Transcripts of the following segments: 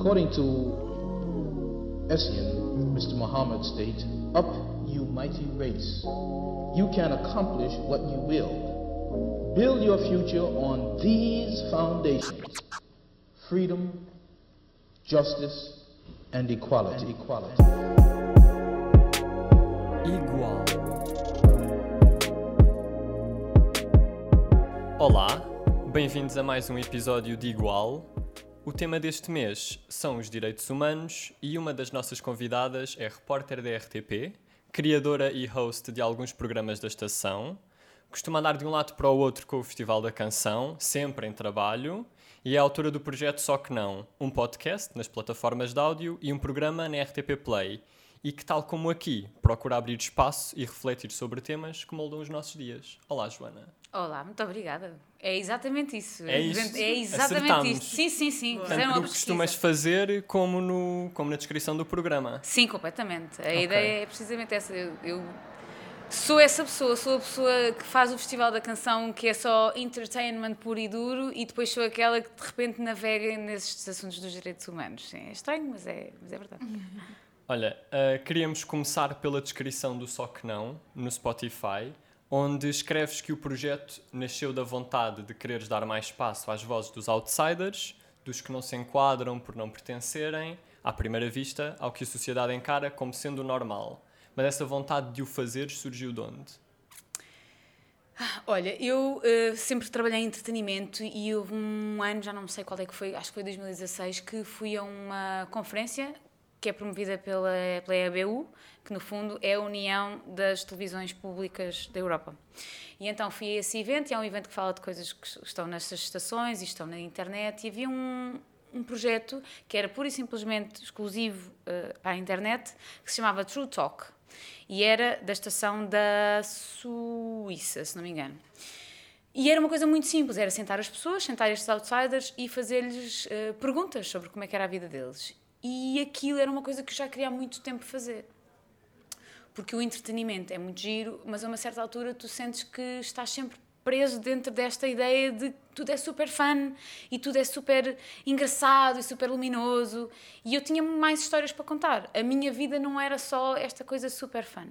According to Essien, Mr. Muhammad states, Up, you mighty race. You can accomplish what you will. Build your future on these foundations freedom, justice, and equality. And equality. Igual. Olá, bem-vindos a mais um episódio de Igual. O tema deste mês são os direitos humanos e uma das nossas convidadas é repórter da RTP, criadora e host de alguns programas da estação, costuma andar de um lado para o outro com o Festival da Canção, sempre em trabalho, e é autora do projeto Só Que Não, um podcast nas plataformas de áudio e um programa na RTP Play, e que, tal como aqui, procura abrir espaço e refletir sobre temas que moldam os nossos dias. Olá, Joana. Olá, muito obrigada. É exatamente isso. É isto? É exatamente Acertamos. isto. Sim, sim, sim. Tanto Fizeram no uma que costumas fazer como, no, como na descrição do programa. Sim, completamente. A Ok. ideia é precisamente essa. Eu, eu sou essa pessoa, sou a pessoa que faz o Festival da Canção, que é só entertainment puro e duro, e depois sou aquela que de repente navega nesses assuntos dos direitos humanos. Sim, é estranho, mas é, mas é verdade. Olha, ah, queríamos começar pela descrição do Só Que Não, no Spotify, onde escreves que o projeto nasceu da vontade de quereres dar mais espaço às vozes dos outsiders, dos que não se enquadram por não pertencerem, à primeira vista, ao que a sociedade encara como sendo o normal. Mas essa vontade de o fazer surgiu de onde? Olha, eu eh, sempre trabalhei em entretenimento e houve um ano, já não sei qual é que foi, acho que foi 2016, que fui a uma conferência que é promovida pela, pela EBU, que no fundo é a União das Televisões Públicas da Europa. E então fui a esse evento, e é um evento que fala de coisas que estão nestas estações e estão na internet, e havia um, um projeto que era pura e simplesmente exclusivo eh, para a internet, que se chamava True Talk. E era da estação da Suíça, se não me engano. E era uma coisa muito simples, era sentar as pessoas, sentar estes outsiders e fazer-lhes eh, perguntas sobre como é que era a vida deles. E aquilo era uma coisa que eu já queria há muito tempo fazer. Porque o entretenimento é muito giro, mas a uma certa altura tu sentes que estás sempre preso dentro desta ideia de tudo é super fun e tudo é super engraçado e super luminoso. E eu tinha mais histórias para contar. A minha vida não era só esta coisa super fun.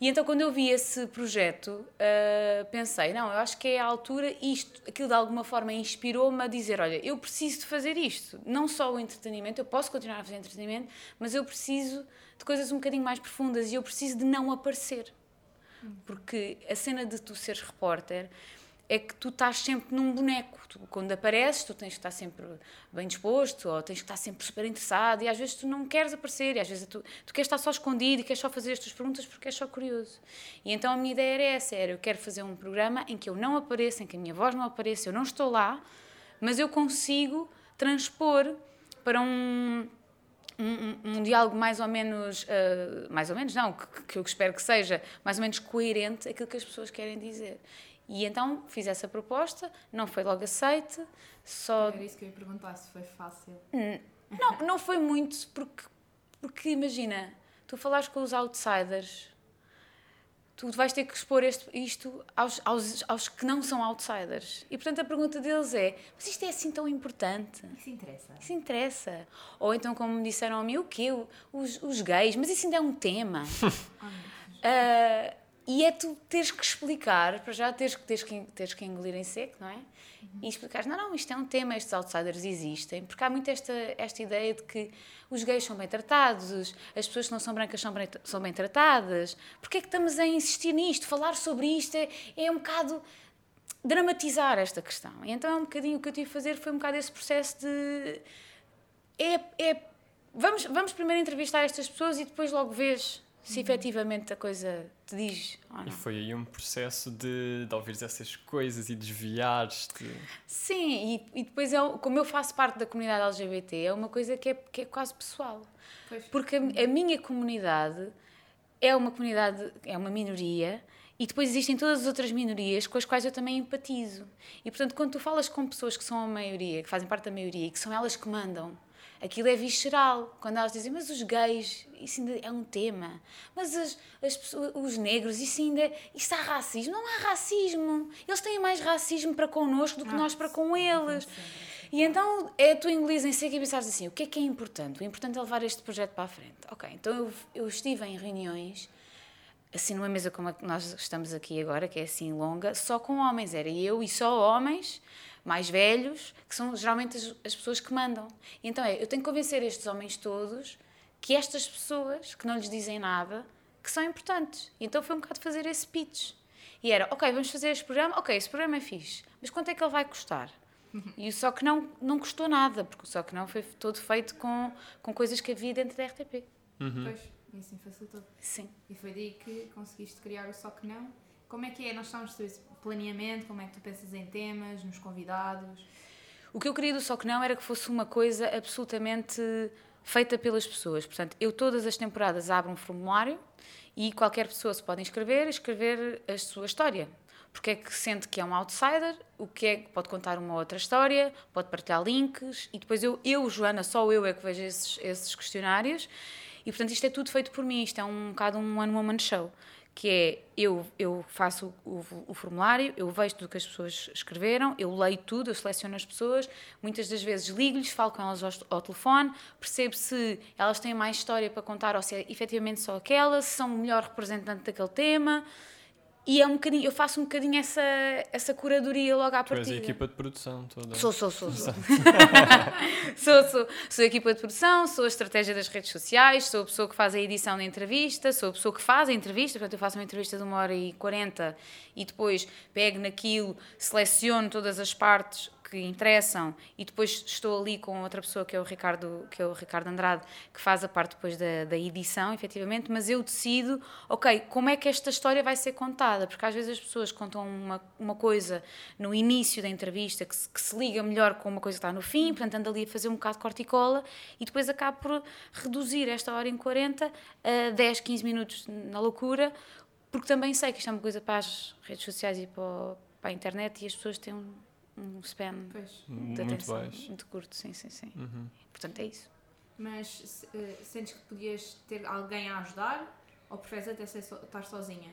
E então, quando eu vi esse projeto, ah, pensei: não, eu acho que é a altura, isto, aquilo de alguma forma inspirou-me a dizer: olha, eu preciso de fazer isto. Não só o entretenimento, eu posso continuar a fazer entretenimento, mas eu preciso de coisas um bocadinho mais profundas e eu preciso de não aparecer. Porque a cena de tu seres repórter é que tu estás sempre num boneco. Tu, quando apareces, tu tens que estar sempre bem disposto ou tens que estar sempre super interessado e às vezes tu não queres aparecer e às vezes tu, tu queres estar só escondido e queres só fazer as tuas perguntas porque és só curioso. E então a minha ideia era essa, era eu quero fazer um programa em que eu não apareça, em que a minha voz não apareça, eu não estou lá, mas eu consigo transpor para um um, um- um diálogo mais ou menos, ah, mais ou menos não, que, que eu espero que seja mais ou menos coerente aquilo que as pessoas querem dizer. E então fiz essa proposta, não foi logo aceite, só Era isso que eu ia perguntar, se foi fácil. não, não foi muito, porque, porque imagina, tu falares com os outsiders, tu vais ter que expor este, isto aos, aos, aos que não são outsiders. E portanto a pergunta deles é: mas isto é assim tão importante? Isso interessa. Isso interessa. Ou então, como me disseram a mim, o quê? Os, os gays, mas isso ainda é um tema. Ah, e é tu teres que explicar, para já teres, teres, que, teres que engolir em seco, não é? E explicares, não, não, isto é um tema, estes outsiders existem, porque há muito esta, esta ideia de que os gays são bem tratados, os- as pessoas que não são brancas são bem, são bem tratadas. Porquê é que estamos a insistir nisto? Falar sobre isto é, é um bocado dramatizar esta questão. E então é um bocadinho o que eu tive a fazer foi um bocado esse processo de é, é vamos, vamos primeiro entrevistar estas pessoas e depois logo vês se efetivamente a coisa te diz ou E não. foi aí um processo de, de ouvires essas coisas e desviares-te. Sim, e, e depois, é, como eu faço parte da comunidade LGBT, é uma coisa que é, que é quase pessoal. Pois. Porque a, a minha comunidade é uma comunidade, é uma minoria, e depois existem todas as outras minorias com as quais eu também empatizo. E portanto, quando tu falas com pessoas que são a maioria, que fazem parte da maioria e que são elas que mandam, aquilo é visceral. Quando elas dizem, mas os gays, isso ainda é um tema. Mas as, as pessoas, os negros, isso ainda isso há racismo. Não há racismo. Eles têm mais racismo para connosco do que Ah, nós para com eles. E então é a tua inglês em seco e pensares assim: o que é que é importante? O importante é levar este projeto para a frente. Ok, então eu, eu estive em reuniões, assim numa mesa como a que nós estamos aqui agora, que é assim longa, só com homens. Era eu e só homens mais velhos, que são geralmente as, as pessoas que mandam. E então é: eu tenho que convencer estes homens todos que estas pessoas que não lhes dizem nada que são importantes. E então foi um bocado fazer esse pitch. E era, ok, vamos fazer este programa, ok, esse programa é fixe, mas quanto é que ele vai custar? E o Só Que Não não custou nada, porque o Só Que Não foi todo feito com, com coisas que havia dentro da RTP. Pois, e assim facilitou. Sim. E foi daí que conseguiste criar o Só Que Não. Como é que é? Nós esse planeamento, como é que tu pensas em temas, nos convidados? O que eu queria do Só Que Não era que fosse uma coisa absolutamente feita pelas pessoas. Portanto, eu todas as temporadas abro um formulário e qualquer pessoa se pode inscrever, escrever a sua história. Porque é que sente que é um outsider, o que é que pode contar uma outra história, pode partilhar links e depois eu, eu Joana, só eu é que vejo esses, esses questionários e portanto isto é tudo feito por mim, isto é um bocado um one woman show que é eu, eu faço o, o, formulário, eu vejo tudo que as pessoas escreveram, eu leio tudo, eu seleciono as pessoas, muitas das vezes ligo-lhes, falo com elas ao, ao, telefone, percebo se elas têm mais história para contar ou se é efetivamente só aquela, se são o melhor representante daquele tema. E é um bocadinho, eu faço um bocadinho essa, essa curadoria logo à Tu és partida. a equipa de produção toda. Sou, sou, sou. Sou. sou, sou. Sou a equipa de produção, sou a estratégia das redes sociais, sou a pessoa que faz a edição da entrevista, sou a pessoa que faz a entrevista, portanto eu faço uma entrevista de uma hora e quarenta e depois pego naquilo, seleciono todas as partes que interessam e depois estou ali com outra pessoa que é o Ricardo, que é o Ricardo Andrade, que faz a parte depois da, da edição, efetivamente, mas eu decido, ok, como é que esta história vai ser contada, porque às vezes as pessoas contam uma, uma coisa no início da entrevista que se, que se liga melhor com uma coisa que está no fim, portanto ando ali a fazer um bocado de corticola e depois acabo por reduzir esta hora em 40 a 10, 15 minutos na loucura, porque também sei que isto é uma coisa para as redes sociais e para, para a internet e as pessoas têm um, um span Pois. de Muito atenção baixo. muito curto, sim, sim, sim. Uhum. Portanto, é isso. Mas se- eh, sentes que podias ter alguém a ajudar ou preferes até ser so- estar sozinha?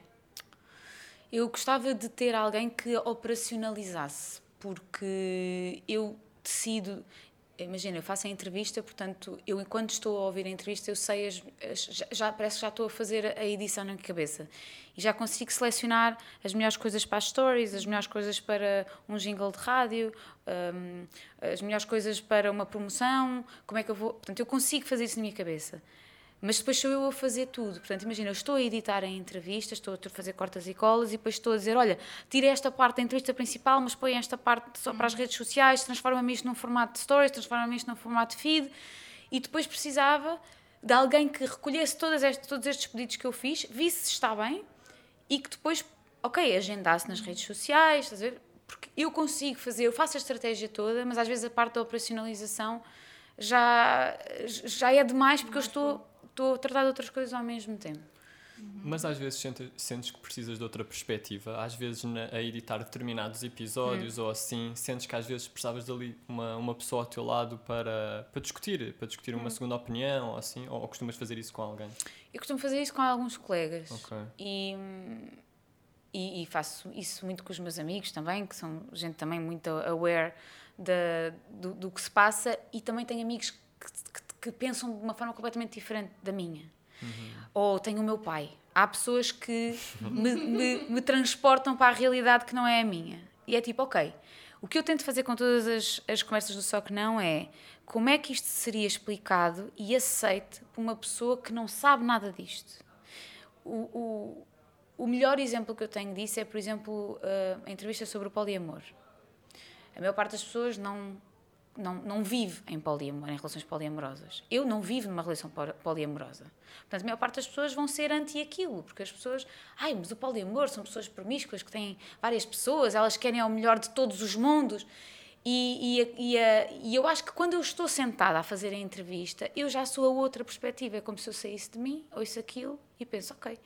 Eu gostava de ter alguém que operacionalizasse, porque eu decido. Imagina, eu faço a entrevista, portanto, eu enquanto estou a ouvir a entrevista, eu sei, as, as- já, parece que já estou a fazer a edição na minha cabeça. E já consigo selecionar as melhores coisas para as stories, as melhores coisas para um jingle de rádio, hum, as melhores coisas para uma promoção, como é que eu vou. Portanto, eu consigo fazer isso na minha cabeça. Mas depois sou eu a fazer tudo. Portanto, imagina, eu estou a editar a entrevista, estou a fazer cortas e colas e depois estou a dizer: olha, tira esta parte da entrevista principal, mas põe esta parte só para as redes sociais, transforma-me isto num formato de stories, transforma-me isto num formato de feed. E depois precisava de alguém que recolhesse todas estes, todos estes pedidos que eu fiz, visse se está bem e que depois, ok, agendasse nas redes sociais, estás a ver? Porque eu consigo fazer, eu faço a estratégia toda, mas às vezes a parte da operacionalização já, já é demais porque eu estou, estou a tratar de outras coisas ao mesmo tempo. Mas às vezes sente- sentes que precisas de outra perspectiva. Às vezes, na- a editar determinados episódios Hum. ou assim, sentes que às vezes precisavas dali uma, uma pessoa ao teu lado para, para discutir, para discutir Hum. uma segunda opinião ou assim, ou, ou costumas fazer isso com alguém? Eu costumo fazer isso com alguns colegas. Ok. E, e, e faço isso muito com os meus amigos também, que são gente também muito aware da, do, do que se passa, e também tenho amigos que, que, que pensam de uma forma completamente diferente da minha. Ou tenho o meu pai. Há pessoas que me, me, me transportam para a realidade que não é a minha. E é tipo, ok, o que eu tento fazer com todas as, as conversas do Só Que Não é como é que isto seria explicado e aceite por uma pessoa que não sabe nada disto. O, o, o melhor exemplo que eu tenho disso é, por exemplo, a entrevista sobre o poliamor. A maior parte das pessoas não, não, não vive em poliamor, em relações poliamorosas. Eu não vivo numa relação po- poliamorosa. Portanto, a maior parte das pessoas vão ser anti aquilo, porque as pessoas, ai, mas o poliamor são pessoas promíscuas que têm várias pessoas, elas querem ao melhor de todos os mundos. E, e, e, a- e eu acho que quando eu estou sentada a fazer a entrevista, eu já sou a outra perspectiva. É como se eu saísse de mim, ouço aquilo e penso, ok,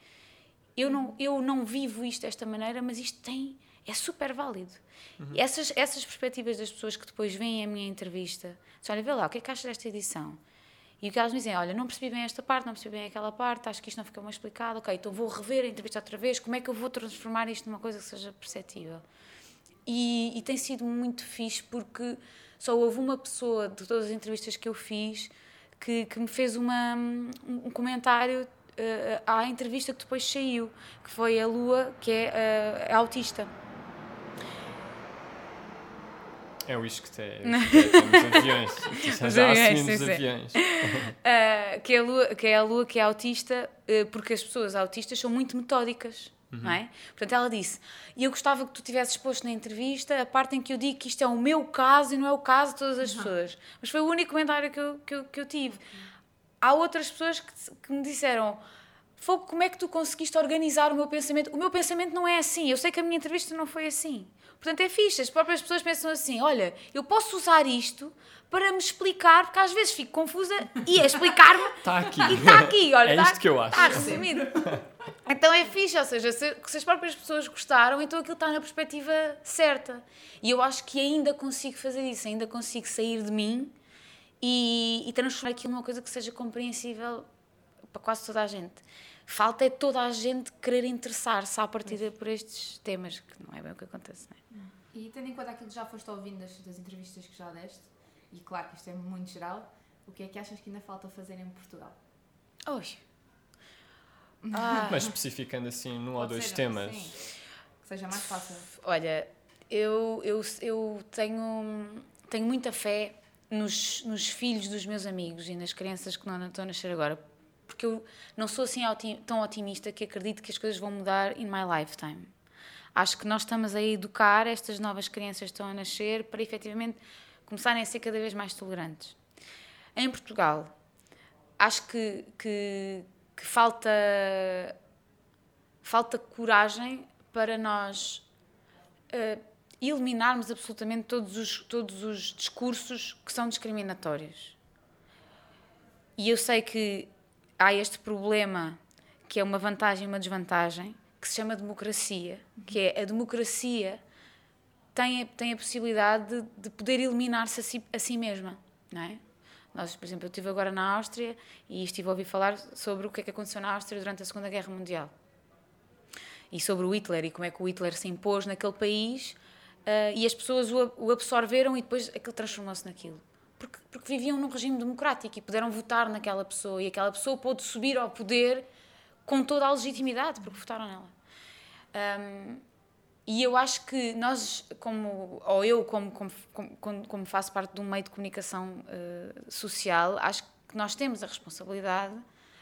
eu não, eu não vivo isto desta maneira, mas isto tem, é super válido. E Essas, essas perspectivas das pessoas que depois veem a minha entrevista, dizem, olha, vê lá, o que é que achas desta edição? E o que elas me dizem, olha, não percebi bem esta parte, não percebi bem aquela parte, acho que isto não ficou bem explicado, ok, então vou rever a entrevista outra vez, como é que eu vou transformar isto numa coisa que seja perceptível? E, e tem sido muito fixe porque só houve uma pessoa de todas as entrevistas que eu fiz que, que me fez uma, um comentário uh, à entrevista que depois saiu, que foi a Lua, que é, uh, é autista. É o isqueté. É, temos aviões. Já, assumimos sim, aviões. Uh, que, é a Lua, que é a Lua que é autista, uh, porque as pessoas autistas são muito metódicas. Uhum. Não é? Portanto, ela disse: E eu gostava que tu tivesses posto na entrevista a parte em que eu digo que isto é o meu caso e não é o caso de todas as uhum. pessoas. Mas foi o único comentário que eu, que eu, que eu tive. Há outras pessoas que, que me disseram: Fogo, como é que tu conseguiste organizar o meu pensamento? O meu pensamento não é assim. Eu sei que a minha entrevista não foi assim. Portanto, é fixe. As próprias pessoas pensam assim: olha, eu posso usar isto para me explicar, porque às vezes fico confusa e é explicar-me. Está aqui. E está aqui, olha. É tá, isto que eu acho. Está resumido. Então é fixe, ou seja, se, se as próprias pessoas gostaram, então aquilo está na perspectiva certa. E eu acho que ainda consigo fazer isso, ainda consigo sair de mim e, e transformar aquilo numa coisa que seja compreensível para quase toda a gente. Falta é toda a gente querer interessar-se à partida por estes temas, que não é bem o que acontece, não é? E tendo em conta aquilo que já foste ouvindo das, das entrevistas que já deste, e claro que isto é muito geral, o que é que achas que ainda falta fazer em Portugal? Oi. Ah. Mas especificando assim num ou dois ser, temas. Sim. Que seja mais fácil. Olha, eu, eu, eu tenho, tenho muita fé nos, nos filhos dos meus amigos e nas crianças que não estão a nascer agora porque eu não sou assim tão otimista que acredito que as coisas vão mudar in my lifetime. Acho que nós estamos a educar estas novas crianças que estão a nascer para efetivamente começarem a ser cada vez mais tolerantes. Em Portugal, acho que, que, que falta, falta coragem para nós uh, eliminarmos absolutamente todos os, todos os discursos que são discriminatórios. E eu sei que há este problema que é uma vantagem e uma desvantagem, que se chama democracia, que é a democracia tem a, tem a possibilidade de, de poder eliminar-se a si, a si mesma, não é? Nós, por exemplo, eu estive agora na Áustria e estive a ouvir falar sobre o que é que aconteceu na Áustria durante a Segunda Guerra Mundial. E sobre o Hitler e como é que o Hitler se impôs naquele país uh, e as pessoas o, o absorveram e depois aquilo transformou-se naquilo porque, porque viviam num regime democrático e puderam votar naquela pessoa e aquela pessoa pôde subir ao poder com toda a legitimidade, porque votaram nela. Um, e eu acho que nós, como, ou eu, como, como, como, faço parte de um meio de comunicação uh, social, acho que nós temos a responsabilidade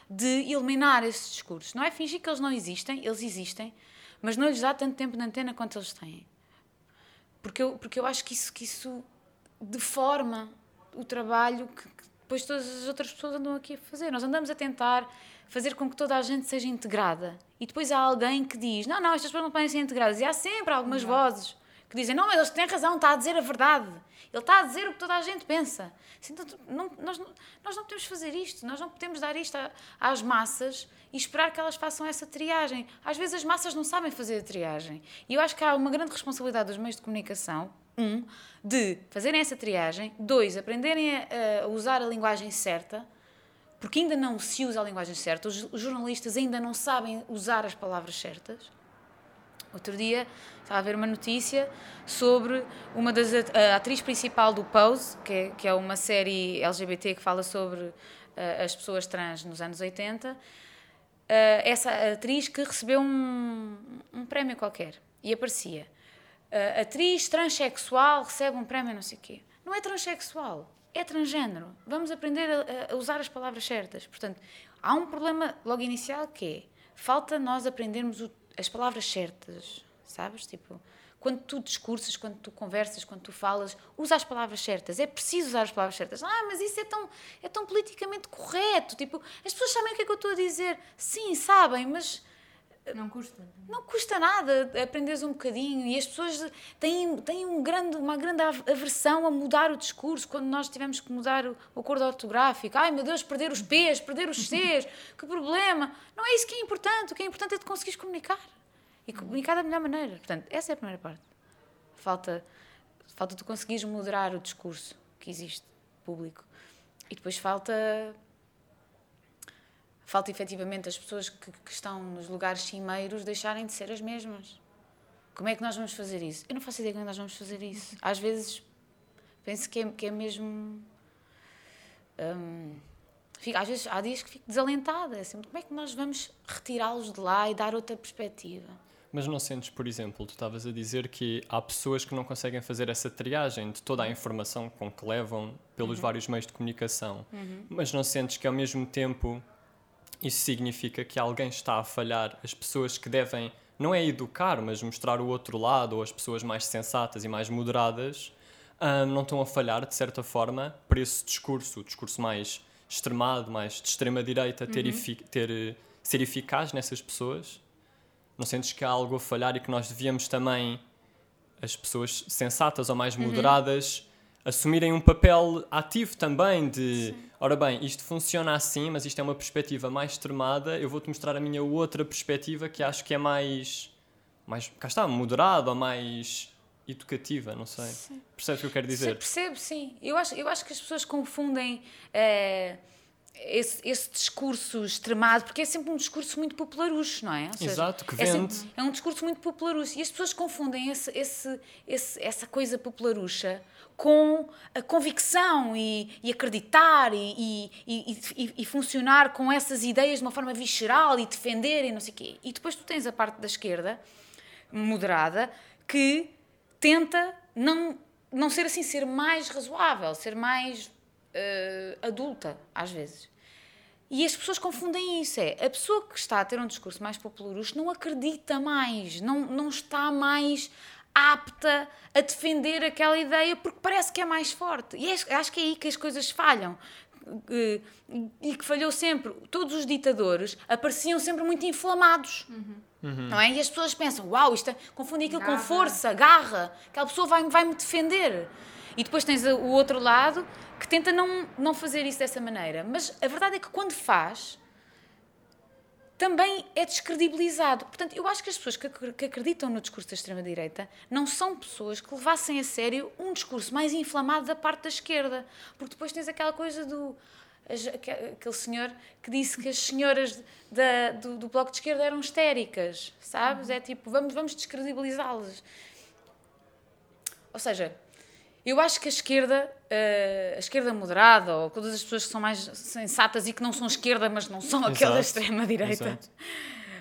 de eliminar esses discursos. Não é fingir que eles não existem, eles existem, mas não lhes dá tanto tempo na antena quanto eles têm. Porque eu, porque eu acho que isso, que isso deforma o trabalho que, que depois todas as outras pessoas andam aqui a fazer. Nós andamos a tentar fazer com que toda a gente seja integrada. E depois há alguém que diz: não, não, estas pessoas não podem ser integradas. E há sempre algumas uhum. vozes que dizem: não, mas eles têm razão, está a dizer a verdade. Ele está a dizer o que toda a gente pensa. Então, não, nós, nós não podemos fazer isto, nós não podemos dar isto às massas e esperar que elas façam essa triagem. Às vezes as massas não sabem fazer a triagem. E eu acho que há uma grande responsabilidade dos meios de comunicação um, de fazerem essa triagem, dois, aprenderem a, a, usar a linguagem certa, porque ainda não se usa a linguagem certa, os, jornalistas ainda não sabem usar as palavras certas. Outro dia estava a ver uma notícia sobre uma das a atriz principal do Pose, que é, que é uma série LGBT que fala sobre uh, as pessoas trans nos anos 80. Uh, eh, essa atriz que recebeu um, um prémio qualquer e aparecia uh, atriz transexual recebe um prémio, não sei o quê. Não é transexual, é transgênero. Vamos aprender a, a, usar as palavras certas. Portanto, há um problema logo inicial que é falta nós aprendermos o, as palavras certas, sabes? Tipo, quando tu discursas, quando tu conversas, quando tu falas, usa as palavras certas. É preciso usar as palavras certas. Ah, mas isso é tão, é tão politicamente correto. Tipo, as pessoas sabem o que é que eu estou a dizer. Sim, sabem, mas não custa. Não custa nada aprenderes um bocadinho e as pessoas têm, têm um grande, uma grande aversão a mudar o discurso quando nós tivemos que mudar o, acordo ortográfico. Ai meu Deus, perder os P's, perder os C's, que problema. Não é isso que é importante. O que é importante é tu conseguires comunicar e comunicar da melhor maneira. Portanto, essa é a primeira parte. Falta, falta tu conseguires moderar o discurso que existe público. E depois falta falta efetivamente as pessoas que, que, estão nos lugares cimeiros deixarem de ser as mesmas. Como é que nós vamos fazer isso? Eu não faço ideia como é nós vamos fazer isso. Às vezes Penso que é, que é mesmo. hum, fico- às vezes há dias que fico desalentada. Assim, como é que nós vamos retirá-los de lá e dar outra perspectiva? Mas não sentes, por exemplo, tu estavas a dizer que há pessoas que não conseguem fazer essa triagem de toda a informação com que levam pelos vários meios de comunicação, mas não sentes que ao mesmo tempo isso significa que alguém está a falhar. As pessoas que devem, não é educar, mas mostrar o outro lado, ou as pessoas mais sensatas e mais moderadas, ah, não estão a falhar, de certa forma, por esse discurso, o discurso mais extremado, mais de extrema-direita, ter, efi- ter, eh, ser eficaz nessas pessoas? Não sentes que há algo a falhar e que nós devíamos também, as pessoas sensatas ou mais moderadas, assumirem um papel ativo também de, ora bem, isto funciona assim, mas isto é uma perspectiva mais extremada, eu vou-te mostrar a minha outra perspectiva que acho que é mais, mais cá está, moderada ou mais educativa, não sei. Percebes o que eu quero Sim, dizer? percebo, sim. Eu acho, eu acho que as pessoas confundem eh, esse, esse discurso extremado, porque é sempre um discurso muito popularucho, não é? Seja, Exato, que é, sempre- vende. é um discurso muito popularucho. E as pessoas confundem esse, esse, esse- essa coisa popularucha com a convicção e, e acreditar e, e, e- funcionar com essas ideias de uma forma visceral e defender e não sei o quê. E depois tu tens a parte da esquerda, moderada, que tenta não, não ser assim, ser mais razoável, ser mais eh, adulta, às vezes. E as pessoas confundem isso. É a pessoa que está a ter um discurso mais popularucho não acredita mais, não, não está mais apta a defender aquela ideia porque parece que é mais forte. E é- acho que é aí que as coisas falham. E que falhou sempre. Todos os ditadores apareciam sempre muito inflamados. Não é? E as pessoas pensam, uau, isto é, confundem aquilo com Garra. força, garra, aquela pessoa vai- vai-me defender. E depois tens o outro lado que tenta não, não fazer isso dessa maneira. Mas a verdade é que quando faz, também é descredibilizado. Portanto, eu acho que as pessoas que, ac- que acreditam no discurso da extrema-direita não são pessoas que levassem a sério um discurso mais inflamado da parte da esquerda. Porque depois tens aquela coisa do. Aquele senhor que disse que as senhoras da- do, do bloco de esquerda eram histéricas, sabes? É tipo, vamos, vamos descredibilizá-las. Ou seja, eu acho que a esquerda, eh, a esquerda moderada, ou todas as pessoas que são mais sensatas e que não são esquerda, mas não são aquela extrema-direita,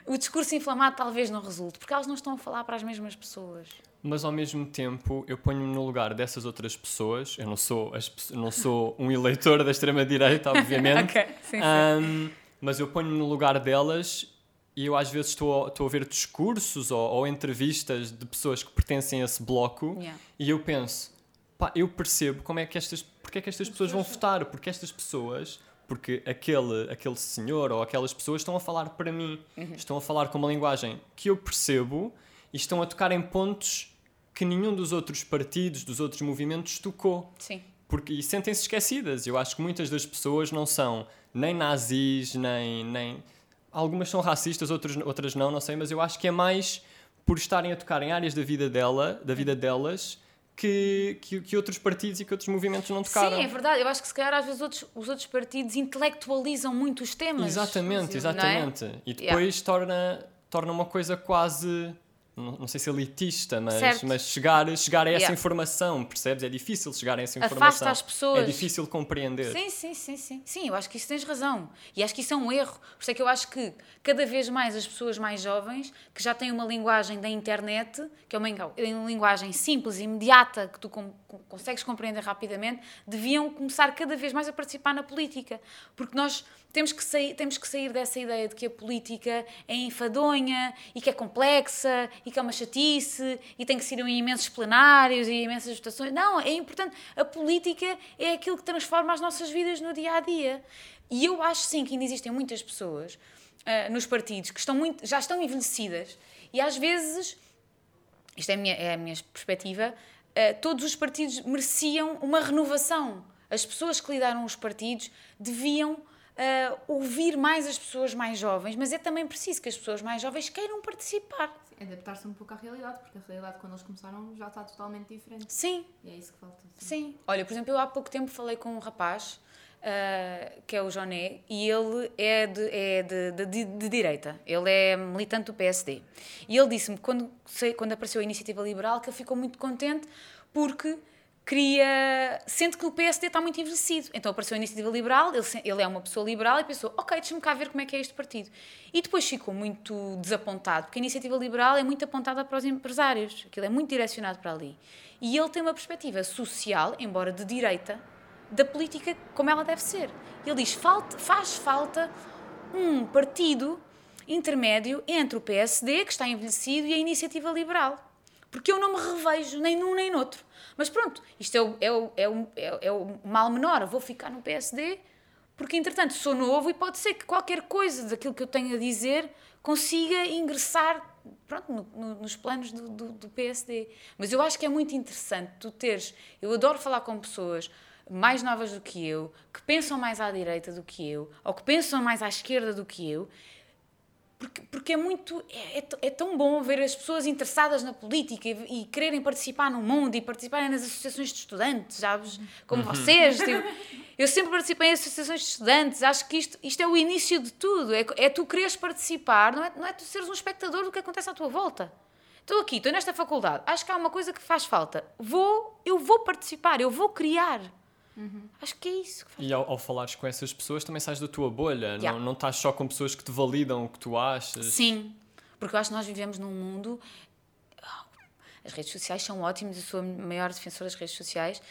o discurso inflamado talvez não resulte, porque elas não estão a falar para as mesmas pessoas. Mas ao mesmo tempo eu ponho-me no lugar dessas outras pessoas. Eu não sou, as não sou um eleitor da extrema-direita, obviamente. Ok, sim, sim. Ahm, mas eu ponho-me no lugar delas e eu às vezes estou a, estou a ver discursos ou, ou entrevistas de pessoas que pertencem a esse bloco Yeah. e eu penso, pá, eu percebo como é que estas, porque é que estas pessoas vão votar, porque estas pessoas, porque aquele, aquele senhor ou aquelas pessoas estão a falar para mim, Uhum. estão a falar com uma linguagem que eu percebo e estão a tocar em pontos que nenhum dos outros partidos, dos outros movimentos tocou Sim. porque e sentem-se esquecidas. Eu acho que muitas das pessoas não são nem nazis, nem. nem algumas são racistas, outras, outras não, não sei, mas eu acho que é mais por estarem a tocar em áreas da vida dela, da vida delas, que, que, que outros partidos e que outros movimentos não tocaram. Sim, é verdade. Eu acho que se calhar às vezes outros, os outros partidos intelectualizam muito os temas. Exatamente, é? exatamente. E depois torna, torna uma coisa quase. Não, não sei se elitista, mas, Certo. mas chegar, chegar a essa Yeah. informação, percebes? É difícil chegar a essa Afasta informação. as pessoas. É difícil compreender. Sim, sim, sim, sim. Sim, eu acho que isso tens razão. E acho que isso é um erro. Por isso é que eu acho que cada vez mais as pessoas mais jovens, que já têm uma linguagem da internet, que é uma, lingu- uma linguagem simples e imediata, que tu com- consegues compreender rapidamente, deviam começar cada vez mais a participar na política. Porque nós temos que sair, temos que sair dessa ideia de que a política é enfadonha e que é complexa e que é uma chatice e tem que ser em imensos plenários e imensas votações. Não, é importante. A política é aquilo que transforma as nossas vidas no dia a dia. E eu acho sim que ainda existem muitas pessoas ah, nos partidos que estão muito, já estão envelhecidas e às vezes isto é a minha, é a minha perspectiva, eh, todos os partidos mereciam uma renovação. As pessoas que lidaram os partidos deviam eh, ouvir mais as pessoas mais jovens, mas é também preciso que as pessoas mais jovens queiram participar. Adaptar-se um pouco à realidade, porque a realidade quando eles começaram já está totalmente diferente. Sim, E é isso que falta. sim. sim. Olha, por exemplo, eu há pouco tempo falei com um rapaz, eh, que é o Joné, e ele é, de, é de, de, de- direita. Ele é militante do PSD. E ele disse-me, quando, quando apareceu a Iniciativa Liberal, que ele ficou muito contente porque queria. sente que o PSD está muito envelhecido. Então apareceu a Iniciativa Liberal, ele, ele é uma pessoa liberal e pensou: ok, deixa-me cá ver como é que é este partido. E depois ficou muito desapontado, porque a Iniciativa Liberal é muito apontada para os empresários, aquilo é muito direcionado para ali. E ele tem uma perspectiva social, embora de direita, da política como ela deve ser. Ele diz: falta, faz falta um partido intermédio entre o PSD, que está envelhecido, e a Iniciativa Liberal. Porque eu não me revejo nem num nem noutro. Mas pronto, isto é o, é o, é o, é o- é mal menor. Vou ficar no PSD porque, entretanto, sou novo e pode ser que qualquer coisa daquilo que eu tenho a dizer consiga ingressar pronto, no- no- nos planos do, do, do PSD. Mas eu acho que é muito interessante tu teres. Eu adoro falar com pessoas mais novas do que eu, que pensam mais à direita do que eu, ou que pensam mais à esquerda do que eu, porque, porque é muito. É, é é tão bom ver as pessoas interessadas na política e, e quererem participar no mundo e participarem nas associações de estudantes, sabes? Como vocês. tipo, eu sempre participei em associações de estudantes. Acho que isto, isto é o início de tudo. É, é tu quereres participar, não é, não é tu seres um espectador do que acontece à tua volta. Estou aqui, estou nesta faculdade. Acho que há uma coisa que faz falta. Vou, eu vou participar, eu vou criar. Acho que é isso que faz E ao, ao falares com essas pessoas também sais da tua bolha, Yeah. não, não estás só com pessoas que te validam o que tu achas. Sim, porque eu acho que nós vivemos num mundo. As redes sociais são ótimas, eu sou a maior defensora das redes sociais.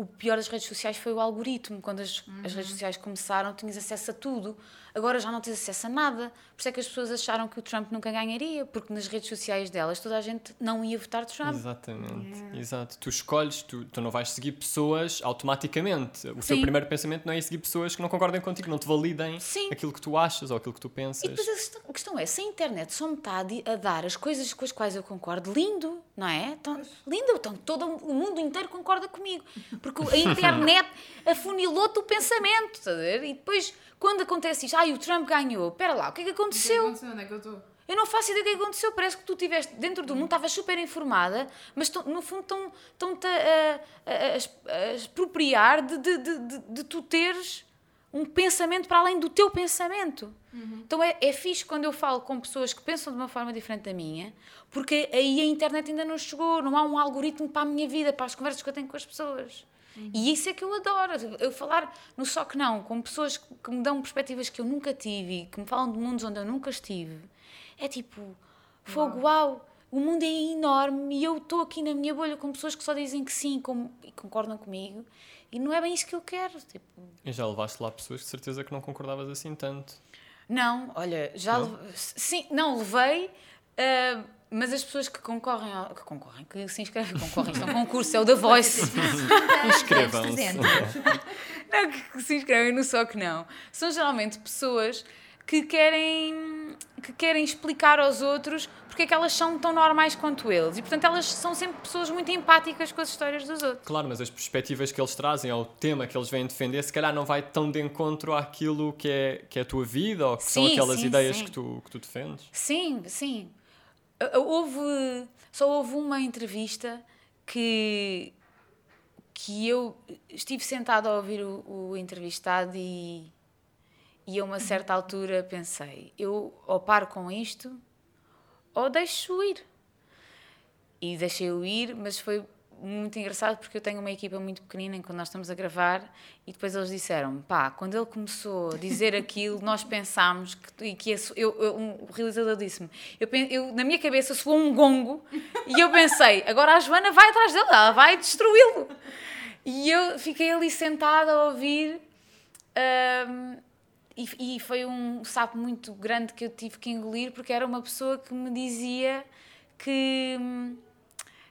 O pior das redes sociais foi o algoritmo. Quando as, as redes sociais começaram, tinhas acesso a tudo. Agora já não tens acesso a nada. Por isso é que as pessoas acharam que o Trump nunca ganharia, porque nas redes sociais delas toda a gente não ia votar Trump. Exatamente, exato. Tu escolhes, tu, tu não vais seguir pessoas automaticamente. O teu Sim. primeiro pensamento não é ir seguir pessoas que não concordem contigo, não te validem Sim. aquilo que tu achas ou aquilo que tu pensas. E depois a questão, a questão é, se a internet só me está a dar as coisas com as quais eu concordo, lindo, não é? Então, lindo, então todo o mundo inteiro concorda comigo. Porque a internet afunilou-te o pensamento, estás a ver? E depois, quando acontece isto, ai, o Trump ganhou, espera lá, o que é que O que aconteceu? aconteceu? Onde é que eu estou? Eu não faço ideia do que aconteceu. Parece que tu estiveste dentro do mundo, estavas super informada, mas tão- no fundo estão- estão-te a, a, a, expropriar de, de, de, de tu teres um pensamento para além do teu pensamento. Então é, é fixe quando eu falo com pessoas que pensam de uma forma diferente da minha, porque aí a internet ainda não chegou, não há um algoritmo para a minha vida, para as conversas que eu tenho com as pessoas. E isso é que eu adoro. Eu falar no só que não, com pessoas que que me dão perspectivas que eu nunca tive, que me falam de mundos onde eu nunca estive. É tipo, fogo, uau, o mundo é enorme e eu estou aqui na minha bolha com pessoas que só dizem que sim com- e concordam comigo. E não é bem isso que eu quero. Tipo, E já levaste lá pessoas de certeza que não concordavas assim tanto. Não, olha, já leve- sim, não levei, ah, mas as pessoas que concorrem, ao- que concorrem, que se inscrevem, concorrem, isto é um concurso, é o da Voice. Inscrevam-se. 300. Não, que, que se inscrevem no Só Que Não. São geralmente pessoas que querem, que querem explicar aos outros porque é que elas são tão normais quanto eles. E, portanto, elas são sempre pessoas muito empáticas com as histórias dos outros. Claro, mas as perspectivas que eles trazem ao tema que eles vêm defender, se calhar não vai tão de encontro àquilo que é, que é a tua vida ou que são Sim, aquelas sim, ideias sim. que tu, que tu defendes. Sim, sim. Houve, só houve uma entrevista que, que eu estive sentada a ouvir o, o entrevistado e, e a uma certa altura pensei, eu ou paro com isto ou deixo ir. E deixei-o ir, mas foi muito engraçado porque eu tenho uma equipa muito pequenina em quando nós estamos a gravar e depois eles disseram pá, quando ele começou a dizer aquilo nós pensámos que, e que esse- eu, eu- um- o realizador disse-me eu, eu, na minha cabeça soou um gongo e eu pensei, agora a Joana vai atrás dele, ela vai destruí-lo e eu fiquei ali sentada a ouvir ahm, e, e foi um sapo muito grande que eu tive que engolir porque era uma pessoa que me dizia que hum,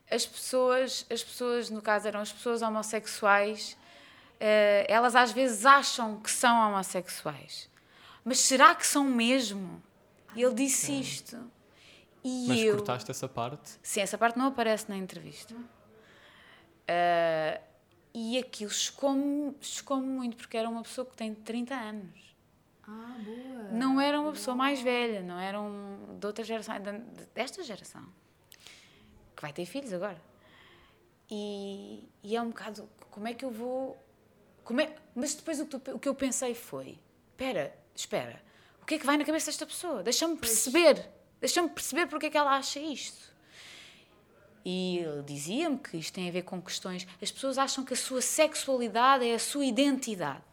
as pessoas, as pessoas, no caso eram as pessoas homossexuais, eh, elas às vezes acham que são homossexuais. Mas será que são mesmo? E ele disse isto. E Mas eu... cortaste essa parte? Sim, essa parte não aparece na entrevista. Ah, e aquilo chocou-me chocou muito, porque era uma pessoa que tem 30 anos. Ah, boa. Não era uma pessoa mais velha, não era um, de outra geração, desta geração. Que vai ter filhos agora. E, e é um bocado, como é que eu vou... Como é, mas depois o que, tu- o que eu pensei foi, espera, espera, o que é que vai na cabeça desta pessoa? Deixa-me perceber, deixa-me perceber porque é que ela acha isto. E ele dizia-me que isto tem a ver com questões. As pessoas acham que a sua sexualidade é a sua identidade.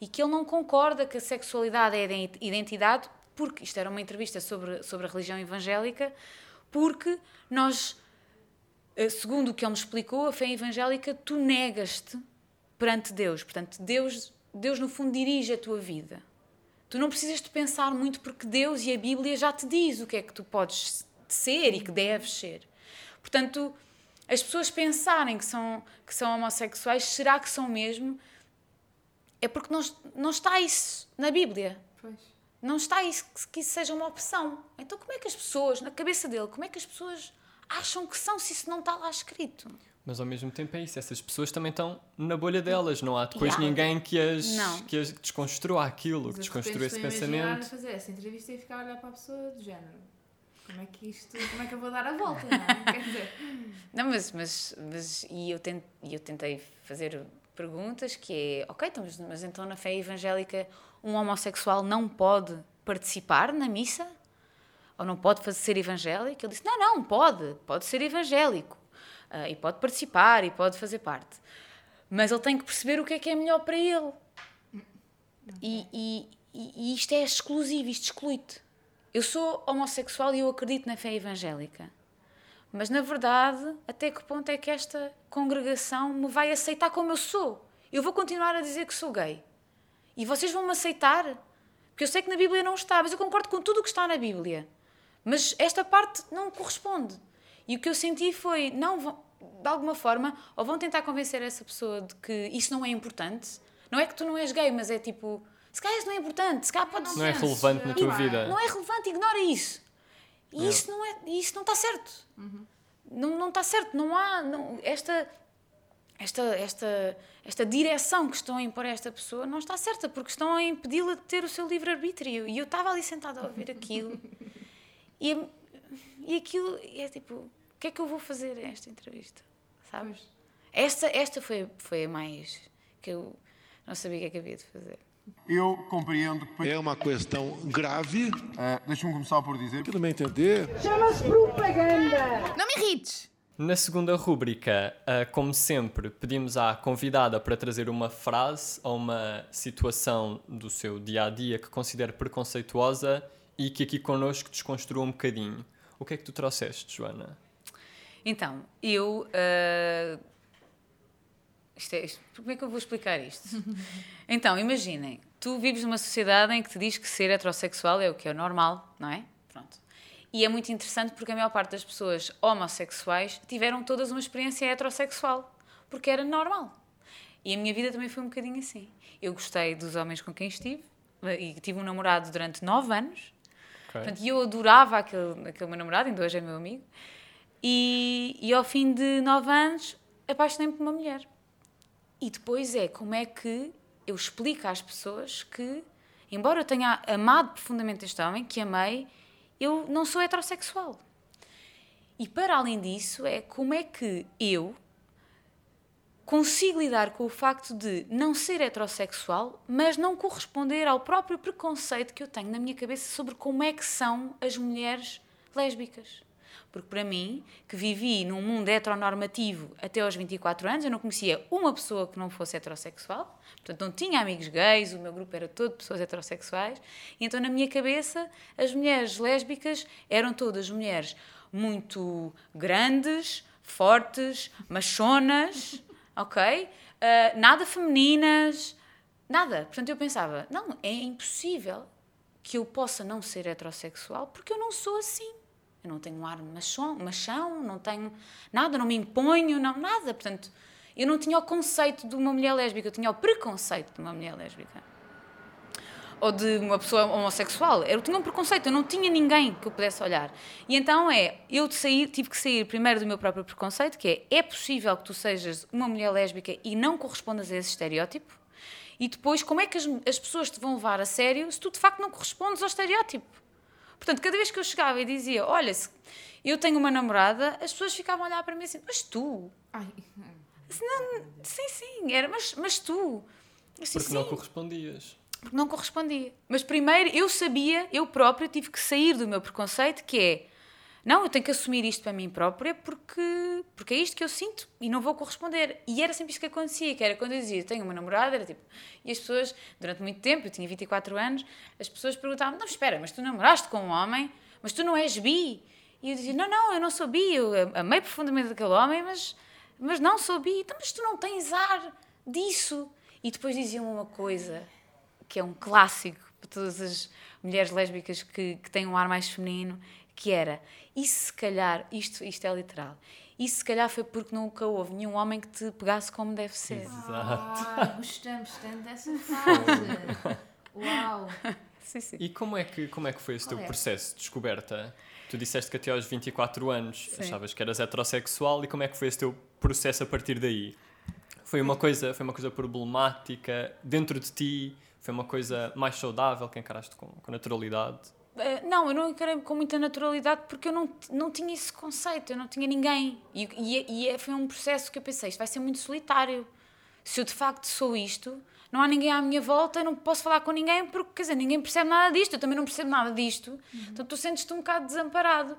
E que ele não concorda que a sexualidade é identidade, porque isto era uma entrevista sobre, sobre a religião evangélica, porque nós, eh, segundo o que ele me explicou, a fé evangélica, tu negas-te perante Deus. Portanto, Deus, Deus no fundo dirige a tua vida. Tu não precisas de pensar muito porque Deus e a Bíblia já te diz o que é que tu podes ser e que deves ser. Portanto, as pessoas pensarem que são, que são homossexuais, será que são mesmo? É porque não, não está isso na Bíblia. Pois. Não está isso que, que isso seja uma opção. Então, como é que as pessoas, na cabeça dele, como é que as pessoas acham que são se isso não está lá escrito? Mas ao mesmo tempo é isso, essas pessoas também estão na bolha delas, não há depois Yeah. ninguém que as, Não. que as desconstrua aquilo, Mas que desconstrua esse pensamento. fazer essa entrevista e ficar a olhar para a pessoa do género. Como é que isto, como é que eu vou dar a volta, não é? Quer dizer, Não, mas, mas, mas e eu, tent, e eu tentei fazer perguntas que é, ok, então, mas, então na fé evangélica um homossexual não pode participar na missa? Ou não pode fazer, ser evangélico? Ele disse, não, não, pode, pode ser evangélico. Ah, e pode participar e pode fazer parte. Mas ele tem que perceber o que é que é melhor para ele. E, e- e isto é exclusivo, isto exclui-te. Eu sou homossexual e eu acredito na fé evangélica. Mas na verdade, até que ponto é que esta congregação me vai aceitar como eu sou? Eu vou continuar a dizer que sou gay. E vocês vão me aceitar? Porque eu sei que na Bíblia não está, mas eu concordo com tudo o que está na Bíblia. Mas esta parte não corresponde. E o que eu senti foi, não de alguma forma, ou vão tentar convencer essa pessoa de que isso não é importante. Não é que tu não és gay, mas é tipo, se calhar isso não é importante, se calhar pode Não é relevante na tua é. vida. Não é relevante, ignora isso. E É. isso não é, isso não está certo. Não, não está certo, não há não- esta esta esta esta direção que estão a impor a esta pessoa não está certa porque estão a impedi-la de ter o seu livre arbítrio. E eu estava ali sentada a ouvir aquilo. e e aquilo é tipo, o que é que eu vou fazer a esta entrevista? Sabes? Esta esta foi foi a mais que eu não sabia o que é que havia de fazer. Eu compreendo que. É uma questão grave. Ah, Deixa-me começar por dizer. Que no meu entender, Chama-se propaganda. não me irrites! Na segunda rúbrica, ah, como sempre, pedimos à convidada para trazer uma frase ou uma situação do seu dia a dia que considere preconceituosa e que aqui connosco desconstrua um bocadinho. O que é que tu trouxeste, Joana? Então, eu. ah, isto é, isto- como é que eu vou explicar isto? então, imaginem, tu vives numa sociedade em que te diz que ser heterossexual é o que é normal, não é? Pronto. E é muito interessante porque a maior parte das pessoas homossexuais tiveram todas uma experiência heterossexual, porque era normal. E a minha vida também foi um bocadinho assim. Eu gostei dos homens com quem estive e tive um namorado durante nove anos. Ok. Portanto, e eu adorava aquele, aquele meu namorado, ainda hoje é meu amigo. E, e ao fim de nove anos, apaixonei-me por uma mulher. E depois é como é que eu explico às pessoas que, embora eu tenha amado profundamente este homem, que amei, eu não sou heterossexual. E para além disso, é como é que eu consigo lidar com o facto de não ser heterossexual, mas não corresponder ao próprio preconceito que eu tenho na minha cabeça sobre como é que são as mulheres lésbicas. Porque para mim, que vivi num mundo heteronormativo até aos 24 anos, eu não conhecia uma pessoa que não fosse heterossexual, portanto não tinha amigos gays, o meu grupo era todo pessoas heterossexuais, e então na minha cabeça as mulheres lésbicas eram todas mulheres muito grandes, fortes, machonas, ok? Ah, nada femininas, nada. Portanto eu pensava, não, é impossível que eu possa não ser heterossexual porque eu não sou assim. Eu não tenho um ar machão, não tenho nada, não me imponho, não, nada. Portanto, eu não tinha o conceito de uma mulher lésbica, eu tinha o preconceito de uma mulher lésbica. Ou de uma pessoa homossexual. Eu tinha um preconceito, eu não tinha ninguém que eu pudesse olhar. E então é, eu sair, tive que sair primeiro do meu próprio preconceito, que é, é possível que tu sejas uma mulher lésbica e não correspondas a esse estereótipo? E depois, como é que as, as pessoas te vão levar a sério se tu de facto não correspondes ao estereótipo? Portanto, cada vez que eu chegava e dizia, olha, se eu tenho uma namorada, as pessoas ficavam a olhar para mim assim, mas tu? Ai, Assim, Não, sim, sim, era, mas, mas tu? Disse, Porque não "Sim." correspondias. porque não correspondia. Mas primeiro eu sabia, eu própria tive que sair do meu preconceito, que é Não, eu tenho que assumir isto para mim própria porque, porque é isto que eu sinto e não vou corresponder. E era sempre isto que acontecia, que era quando eu dizia, tenho uma namorada, era tipo... E as pessoas, durante muito tempo, eu tinha 24 anos, as pessoas perguntavam, não, espera, mas tu namoraste com um homem, mas tu não és bi. E eu dizia, não, não, eu não sou bi, eu amei profundamente aquele homem, mas, mas não sou bi. Então, mas tu não tens ar disso. E depois diziam uma coisa, que é um clássico para todas as mulheres lésbicas que, que têm um ar mais feminino, que era, e se calhar, isto, isto é literal, e se calhar foi porque nunca houve nenhum homem que te pegasse como deve ser. Exato. Ah, gostamos tanto dessa frase. Uau! Sim, sim. E como é que, como é que foi esse Qual teu é? processo de descoberta? Tu disseste que até aos 24 anos Sim. achavas que eras heterossexual e como é que foi esse teu processo a partir daí? Foi uma coisa, foi uma coisa problemática dentro de ti? Foi uma coisa mais saudável que encaraste com, com naturalidade? Eh, Não, eu não encarei com muita naturalidade porque eu não, não tinha esse conceito, eu não tinha ninguém. E, e, e é- foi um processo que eu pensei, isto vai ser muito solitário. Se eu de facto sou isto, não há ninguém à minha volta, eu não posso falar com ninguém porque, quer dizer, ninguém percebe nada disto, eu também não percebo nada disto. Então tu sentes-te um bocado desamparado.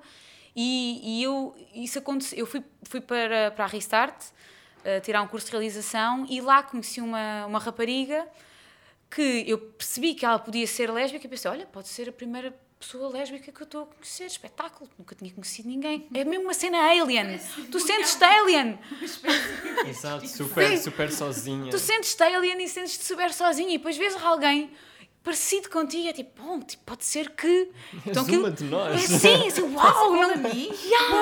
E, e eu, isso aconteceu, eu fui, fui para, para a Restart, eh, tirar um curso de realização e lá conheci uma, uma rapariga que eu percebi que ela podia ser lésbica e pensei, olha, pode ser a primeira pessoa lésbica que eu estou a conhecer, espetáculo, nunca tinha conhecido ninguém. É mesmo uma cena alien. Tu sentes-te alien. Exato, super, super sozinha. Tu sentes-te alien e sentes-te super sozinho e depois vês alguém parecido contigo, é tipo, bom, tipo, pode ser que... Então, uma de nós. É, sim, assim, uau, não... Yeah,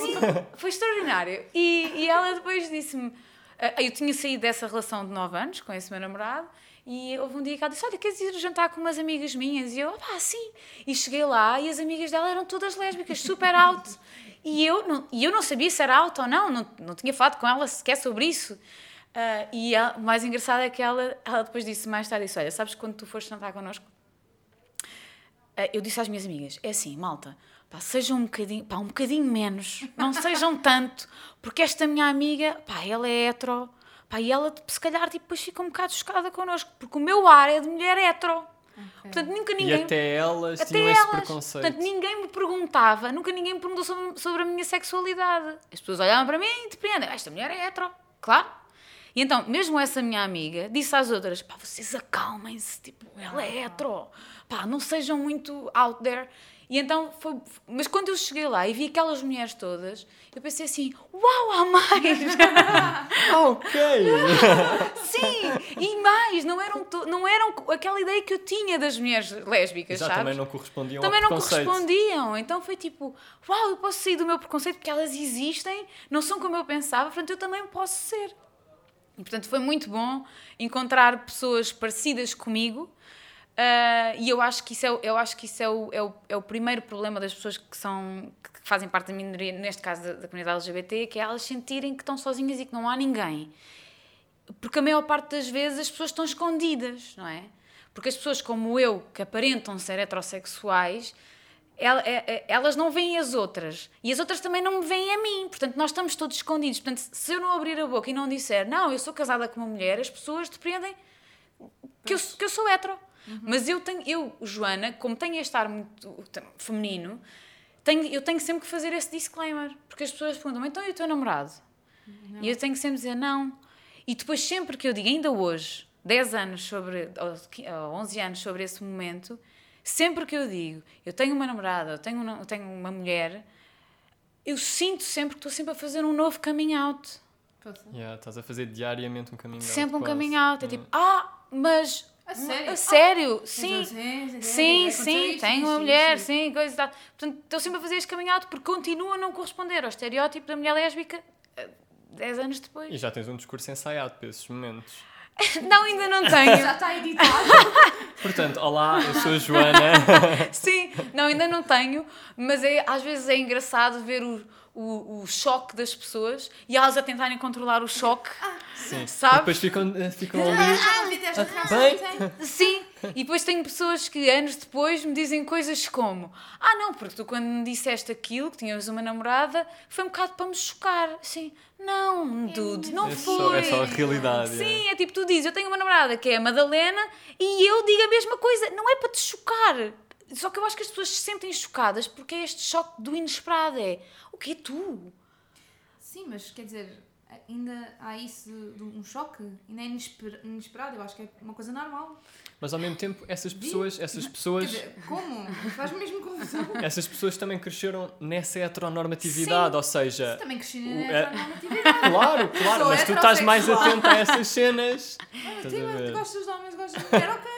sim. Foi extraordinário. E, e ela depois disse-me, ah, eu tinha saído dessa relação de 9 anos com esse meu namorado e houve um dia que ela disse, olha, queres ir jantar com umas amigas minhas? E eu, pá, sim. E cheguei lá e as amigas dela eram todas lésbicas, super out. E eu não, e eu não sabia se era out ou não, não, não tinha falado com ela sequer sobre isso. Ah, e ela- o mais engraçado é que ela, ela depois disse mais tarde, disse, olha, sabes quando tu foste jantar connosco? Ah, eu disse às minhas amigas, é assim, malta, pá, sejam um bocadinho, pá, um bocadinho menos, não sejam tanto, porque esta minha amiga, pá, ela é hetero, pá, e ela, se calhar, tipo, depois fica um bocado chocada connosco, porque o meu ar é de mulher hetero. Portanto, nunca E ninguém... até elas Até tinham esse elas. preconceito. Portanto, ninguém me perguntava, nunca ninguém me perguntou sobre, sobre a minha sexualidade. As pessoas olhavam para mim e depreendem, esta mulher é hetero, claro. E então, mesmo essa minha amiga disse às outras, pá, vocês acalmem-se, tipo, ela é hetero, pá, não sejam muito out there. E então foi. Mas quando eu cheguei lá e vi aquelas mulheres todas, eu pensei assim: uau, há mais! ok! Sim! E mais, não eram, to- não eram aquela ideia que eu tinha das mulheres lésbicas, Já sabes? também não correspondiam também ao não correspondiam. Então foi tipo, uau, eu posso sair do meu preconceito porque elas existem, não são como eu pensava, portanto eu também posso ser. E portanto foi muito bom encontrar pessoas parecidas comigo. Ah, e eu acho que isso, é, eu acho que isso é, o, é, o, é o primeiro problema das pessoas que, são, que fazem parte da minoria, neste caso da, da comunidade LGBT, que é elas sentirem que estão sozinhas e que não há ninguém. Porque a maior parte das vezes as pessoas estão escondidas, não é? Porque as pessoas como eu, que aparentam ser heterossexuais, é- é- elas não veem as outras. E as outras também não me veem a mim. Portanto, nós estamos todos escondidos. Portanto, se eu não abrir a boca e não disser, não, eu sou casada com uma mulher, as pessoas depreendem que eu, que eu sou hetero. Mas eu tenho, eu, Joana, como tenho este ar muito feminino, tenho, eu tenho sempre que fazer esse disclaimer. Porque as pessoas perguntam, então e o teu namorado? E eu tenho que sempre dizer não. E depois, sempre que eu digo, ainda hoje, 10 anos sobre, ou qui- ou 11 anos sobre esse momento, sempre que eu digo, eu tenho uma namorada, eu tenho, uma- eu tenho uma mulher, eu sinto sempre que estou sempre a fazer um novo coming out. Yeah, estás a fazer diariamente um caminho Sempre um quase. coming out. É tipo, ah, mas. A sério? A sério, Tens sim. um- sim, Sim, sim, sim, isto, tenho uma mulher, sim, coisa e tal. Portanto, estou sempre a fazer este caminho out porque continuo a não corresponder ao estereótipo da mulher lésbica eh, 10 anos E depois. já tens um discurso ensaiado para esses momentos. Não, ainda não tenho. Já está editado. Portanto, olá, eu sou a Joana. Sim, não, ainda não tenho, mas é, às vezes é engraçado ver o, o, o choque das pessoas e elas a tentarem controlar o choque, Sim. Sabe? Depois ficam, eh, ficam ali. Ah, esta reação. Bem. tem. Sim, e depois tenho pessoas que anos depois me dizem coisas como: Ah, não, porque tu quando me disseste aquilo, que tinhas uma namorada, foi um bocado para me chocar. Assim, não, dude, não É foi. só, é só a realidade. Sim, é tipo, tu dizes, eu tenho uma namorada que é a Madalena e eu digo a mesma coisa. Não é para te chocar. Só que eu acho que as pessoas se sentem chocadas porque é este choque do inesperado. É o que é tu? Sim, mas quer dizer, ainda há isso de, de um choque, ainda é inesper- inesperado, eu acho que é uma coisa normal. Mas ao mesmo tempo, essas pessoas, essas Quer pessoas, dizer, como? Faz mesmo confusão. essas pessoas também cresceram nessa heteronormatividade, Sim. ou seja, Também cresci na O- é- heteronormatividade. claro, claro, Sou mas tu estás mais atento a essas cenas. Ah, tu ver? gostas de homens, gostas de mulher, ok,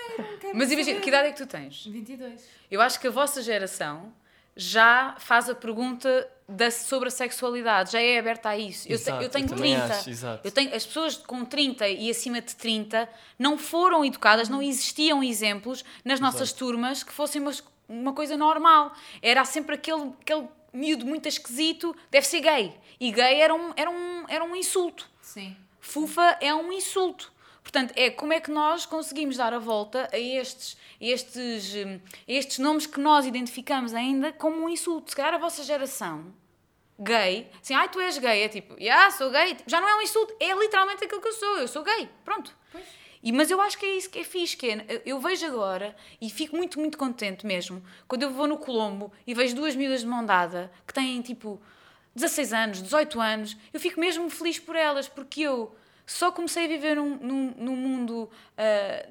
Mas imagina, que idade é que tu tens? 22. Eu acho que a vossa geração já faz a pergunta da, sobre a sexualidade, já é aberta a isso. Eu, te- Exato, eu tenho eu também 30. acho, exato. eu tenho, as pessoas com 30 e acima de 30 não foram educadas, não existiam exemplos nas nossas turmas que fossem uma, uma coisa normal. Era sempre aquele, aquele miúdo muito esquisito, deve ser gay. E gay era um, era um, era um insulto. Sim. Fufa é um insulto. Portanto, é como é que nós conseguimos dar a volta a estes, estes, hum, a estes nomes que nós identificamos ainda como um insulto. Se calhar a vossa geração, gay, assim, ai, tu és gay, é tipo, ah, sou gay, já não é um insulto, é literalmente aquilo que eu sou, eu sou gay, pronto. E, mas eu acho que é isso que é fixe, que é, eu vejo agora e fico muito, muito contente mesmo, quando eu vou no Colombo e vejo duas miúdas de mão dada que têm tipo 16 anos, 18 anos, eu fico mesmo feliz por elas, porque eu só comecei a viver num, num, num mundo ah,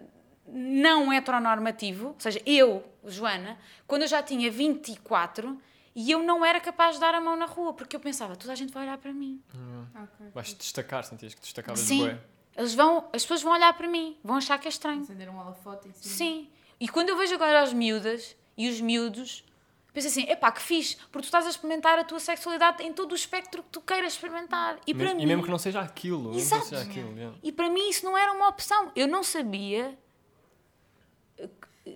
não heteronormativo, ou seja, eu, Joana, quando eu já tinha 24 e eu não era capaz de dar a mão na rua, porque eu pensava, toda a gente vai olhar para mim. Ok. Vais-te destacar, sentias que destacavas Sim, bué. eles vão, as pessoas vão olhar para mim, vão achar que é estranho. Acender um holofote em cima. Sim. E quando eu vejo agora as miúdas e os miúdos, penso assim, epá, que fixe, porque tu estás a experimentar a tua sexualidade em todo o espectro que tu queiras experimentar. E para Me- mim... E mesmo que não seja aquilo. não Exato. seja aquilo, yeah. E para mim isso não era uma opção. Eu não sabia,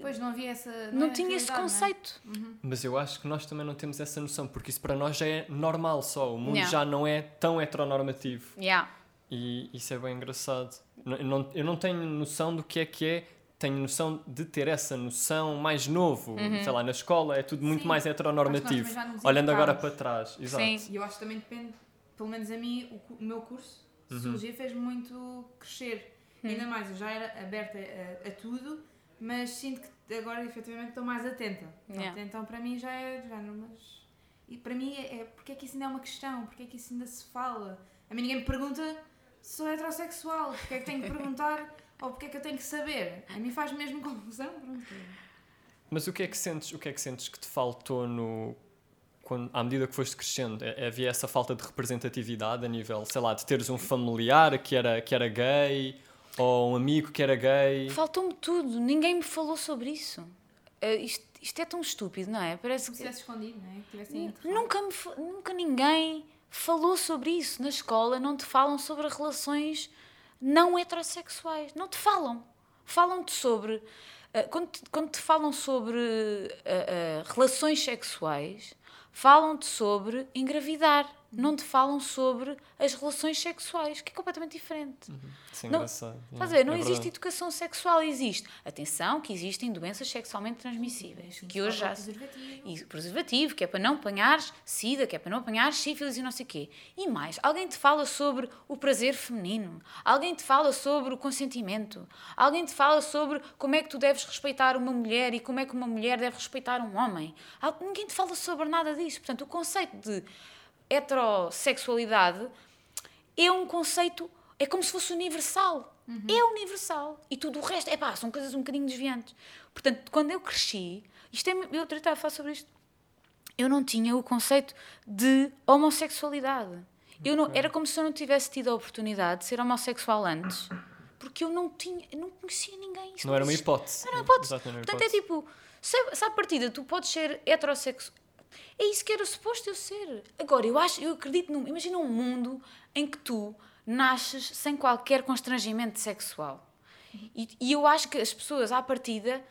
Pois não havia essa. não, era tinha esse realidade, não é? conceito. Mas eu acho que nós também não temos essa noção, porque isso para nós já é normal só. O mundo Não. já não é tão heteronormativo. Yeah. E isso é bem engraçado. Não- Eu não, eu não tenho noção do que é que é. Tenho noção de ter essa noção mais novo. Uhum. Sei lá, na escola é tudo muito Sim. mais heteronormativo. Olhando agora para trás. Exato. Sim. E eu acho que também depende, pelo menos a mim, o, o meu curso de Uhum. Sociologia fez muito crescer. Hum. Ainda mais, eu já era aberta a, a tudo, mas sinto que agora efetivamente estou mais atenta. Yeah. Então para mim já é de género, mas. E para mim é, é porque é que isso ainda é uma questão, porque é que isso ainda se fala. A mim ninguém me pergunta se sou heterossexual, porque é que tenho que perguntar ou porque é que eu tenho que saber. A mim faz mesmo confusão. Pronto. Mas o que é que sentes, o que é que sentes que te faltou no quando, à medida que foste crescendo? É- Havia essa falta de representatividade a nível, sei lá, de teres um familiar que era que era gay ou um amigo que era gay? Faltou-me tudo, ninguém me falou sobre isso. Eh, isto, isto é tão estúpido, não é? Parece que tivesse escondido, não é? Que nunca, me, nunca ninguém falou sobre isso. Na escola não te falam sobre relações não heterossexuais. Não te falam. Falam-te sobre. eh, quando, te, quando te falam sobre eh, eh, relações sexuais, falam-te sobre engravidar. Não te falam sobre as relações sexuais, que é completamente diferente. Isso é Não- engraçado. Estás a ver? Não é existe verdade. educação sexual, existe. Atenção, que existem doenças sexualmente transmissíveis, que hoje já. Preservativo. E preservativo, que é para não apanhares sida, que é para não apanhares sífilis e não sei o quê. E mais, alguém te fala sobre o prazer feminino, alguém te fala sobre o consentimento, alguém te fala sobre como é que tu deves respeitar uma mulher e como é que uma mulher deve respeitar um homem. Ninguém te fala sobre nada disso. Portanto, o conceito de heterossexualidade é um conceito, é como se fosse universal. É universal. E tudo o resto, é pá, são coisas um bocadinho desviantes. Portanto, quando eu cresci, isto é, eu outro dia estava a falar sobre isto, eu não tinha o conceito de homossexualidade. Eu não, era como se eu não tivesse tido a oportunidade de ser homossexual antes, porque eu não tinha, eu não conhecia ninguém. Isso Não era uma existe. hipótese. Não era uma hipótese. Não era uma Portanto, é hipótese. tipo, se, se à partida tu podes ser heterossexual, é isso que era suposto eu ser. Agora, eu acho, eu acredito num. Imagina um mundo em que tu nasces sem qualquer constrangimento sexual. E, e eu acho que as pessoas, à partida,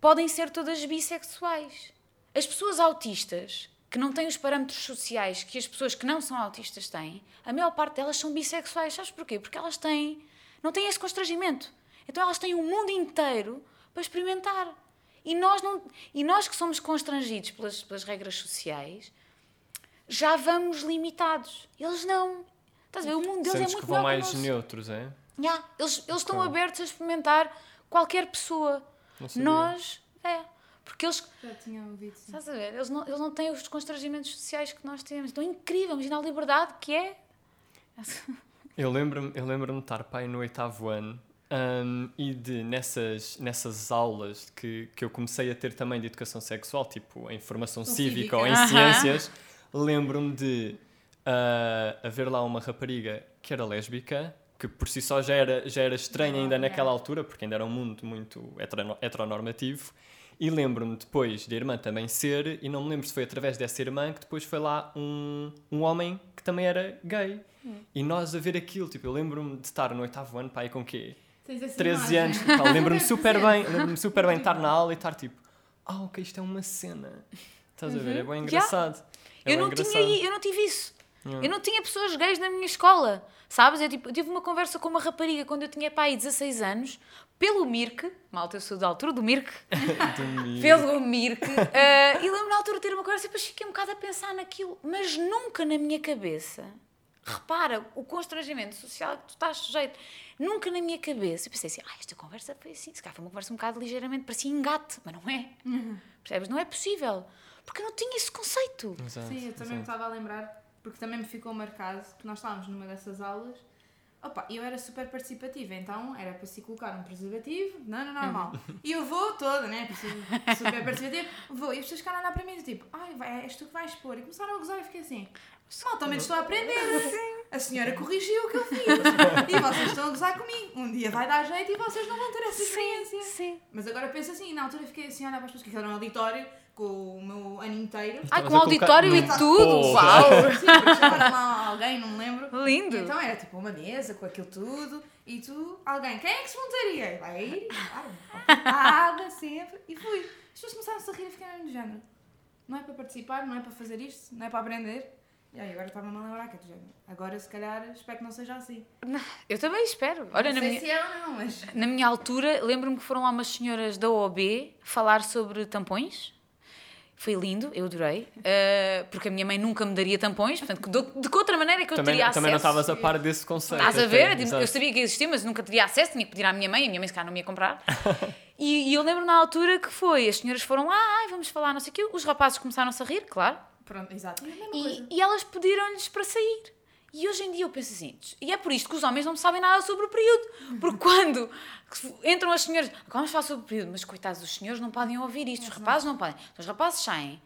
podem ser todas bissexuais. As pessoas autistas, que não têm os parâmetros sociais que as pessoas que não são autistas têm, a maior parte delas são bissexuais. Sabes porquê? Porque elas têm. não têm esse constrangimento. Então elas têm o mundo inteiro para experimentar. E nós, não, e nós que somos constrangidos pelas, pelas regras sociais, já vamos limitados. Eles não. Estás a ver? O mundo deles é Sentes muito que vão mais neutros, é? Yeah, eles, eles estão abertos a experimentar qualquer pessoa. Nós, é. Porque eles, Já tinha ouvido, sim. estás a ver, eles não, eles não têm os constrangimentos sociais que nós temos. Então é incrível, imagina a liberdade que é. Eu lembro-me eu lembro de estar pai no oitavo ano hum, e de nessas, nessas aulas que, que eu comecei a ter também de educação sexual, tipo em formação cívica, cívica. ou em ciências, lembro-me de ah, haver lá uma rapariga que era lésbica, que por si só já era, já era estranha ainda naquela altura, porque ainda era um mundo muito heterono- heteronormativo. E lembro-me depois da irmã também ser, e não me lembro se foi através dessa irmã que depois foi lá um, um homem que também era gay. E nós a ver aquilo, tipo, eu lembro-me de estar no oitavo ano, pai, com quê? Tens essa 13 imagem. anos, lembro-me super bem, lembro-me super bem estar na aula e estar tipo, ah, ok, isto é uma cena. Estás a ver? É bem engraçado. É eu, bem não engraçado. tinha, eu não tive isso. Yeah. Eu não tinha pessoas gays na minha escola, sabes? Eu, tipo, eu tive uma conversa com uma rapariga quando eu tinha pai 16 anos, pelo Mirk, malta, eu sou da altura do Mirk, pelo Mirk, eh, e lembro na altura de ter uma conversa e depois fiquei um bocado a pensar naquilo, mas nunca na minha cabeça, repara o constrangimento social que tu estás sujeito, nunca na minha cabeça, eu pensei assim, ah, esta conversa foi assim, se calhar foi uma conversa um bocado ligeiramente, parecia engate, mas não é, percebes? Não é possível, porque eu não tinha esse conceito. Exato, Sim, eu também me estava a lembrar, porque também me ficou marcado que nós estávamos numa dessas aulas. Opa, eu era super participativa, então era para se colocar um preservativo, não, não, normal. E eu vou toda, né? Super participativa, vou. E as pessoas ficaram a olhar para mim tipo, ai, vai, és tu que vais expor. E começaram a gozar e fiquei assim, mal, também estou a aprender. A senhora corrigiu o que eu fiz. E vocês estão a gozar comigo. Um dia vai dar jeito e vocês não vão ter essa experiência. Sim. Mas agora penso assim, na altura fiquei assim a olhar para as pessoas, que era um auditório com o meu ano inteiro. Ai, Estavas com auditório e Não. tudo! Porra. Uau! Sim, chamaram lá alguém, não me lembro. Lindo! Então era tipo uma mesa com aquilo tudo e tu, alguém, quem é que se montaria? Vai ir, vai, nada, sempre. E fui. As pessoas começaram-se a rir e ficaram do género. Não é para participar, não é para fazer isto, não é para aprender. E aí agora estava-me a lembrar que é do género. Agora se calhar espero que não seja assim. Eu também espero. Olha, não na sei minha, se é ou não, mas. na minha altura, lembro-me que foram lá umas senhoras da OB falar sobre tampões. Foi lindo, eu adorei. Uh, porque a minha mãe nunca me daria tampões, portanto, de, de que outra maneira é que eu Também, teria acesso? também não estavas a par desse conceito. Estás a até, ver? Exato. eu sabia que existia, mas nunca teria acesso, tinha que pedir à minha mãe, a minha mãe se calhar não me ia comprar. e, e eu lembro na altura que foi, as senhoras foram lá, ai, vamos falar, não sei o quê, os rapazes começaram-se a rir, claro, Pronto, exato. E e, e elas pediram-lhes para sair. E hoje em dia eu penso assim, e é por isto que os homens não sabem nada sobre o período. Porque quando entram as senhoras, "Agora vamos falar sobre o período, mas coitados, os senhores não podem ouvir isto, os rapazes não podem. Então, os rapazes saem.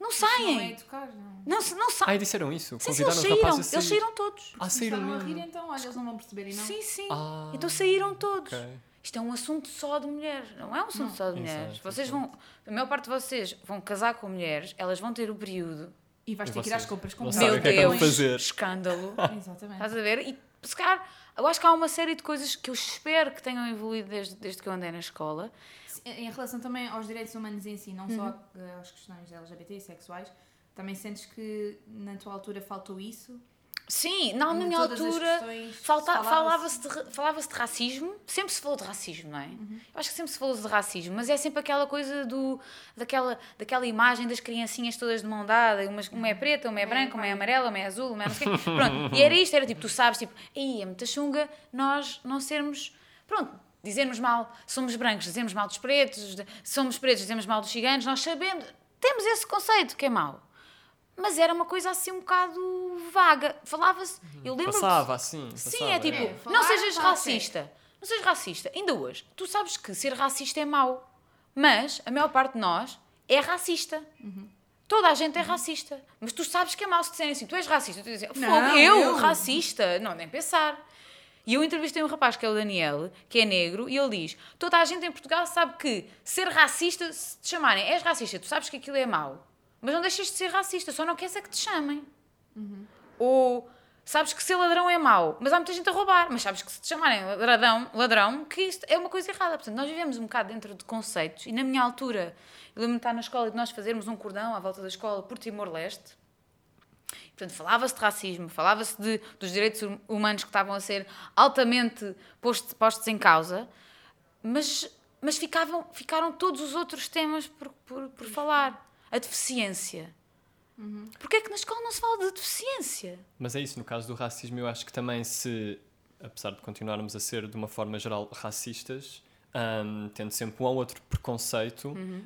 Não Não é saem. educar, não. Não, não saem. Ai, disseram isso? Sim, sim, eles saíram. Eles saíram todos. Ah, saíram Começaram a rir, então, olha, eles não vão perceber e não. Sim, sim. Ah, então saíram todos. ok. Isto é um assunto só de mulheres, não é um assunto só de mulheres. Exato, vocês exato. vão, a maior parte de vocês vão casar com mulheres, elas vão ter o período. E vais E ter que ir às compras com Não sabem o que é que fazer. escândalo. Exatamente. Estás a ver? E se calhar, eu acho que há uma série de coisas que eu espero que tenham evoluído desde, desde que eu andei na escola. Em relação também aos direitos humanos em si, não Uhum. só eh, às questões LGBT e sexuais, também sentes que na tua altura faltou isso? Sim, não, na minha altura falava-se- falava-se de, falava-se de racismo, sempre se falou de racismo, não é? Uhum. Eu acho que sempre se falou de racismo, mas é sempre aquela coisa do, daquela, daquela imagem das criancinhas todas de mão dada, uma, uma é preta, uma é branca, uma é amarela, uma é azul, uma é não sei quê. Pronto, e era isto, era tipo, tu sabes, tipo, aí é muita chunga nós não sermos, pronto, dizermos mal, somos brancos, dizemos mal dos pretos, somos pretos, dizemos mal dos ciganos, nós sabemos, temos esse conceito que é mau. Mas era uma coisa assim um bocado vaga. Falava-se. Eu lembro Passava assim. Sim, passava, é tipo, É, não falar, sejas falar, racista. Não sejas racista. Ainda hoje, tu sabes que ser racista é mau. Mas a maior parte de nós é racista. Toda a gente é racista. Mas tu sabes que é mau se disserem assim, tu és racista. Tu dizes, Não, eu, eu." racista. Não, nem pensar. E eu entrevistei um rapaz que é o Daniel, que é negro, e ele diz: toda a gente em Portugal sabe que ser racista, se te chamarem és racista, tu sabes que aquilo é mau. Mas não deixas de ser racista, só não queres é que te chamem. Ou sabes que ser ladrão é mau, mas há muita gente a roubar, mas sabes que se te chamarem ladrão, ladrão que isto é uma coisa errada. Portanto, nós vivemos um bocado dentro de conceitos e na minha altura, eu lembro-me de estar na escola e de nós fazermos um cordão à volta da escola por Timor-Leste. Portanto, falava-se de racismo, falava-se de, dos direitos hum- humanos que estavam a ser altamente posto- postos em causa, mas, mas ficavam, ficaram todos os outros temas por, por, por falar. A deficiência. Porquê é que na escola não se fala de deficiência? Mas é isso, no caso do racismo, eu acho que também se, apesar de continuarmos a ser de uma forma geral racistas, um, tendo sempre um ou outro preconceito. Uhum.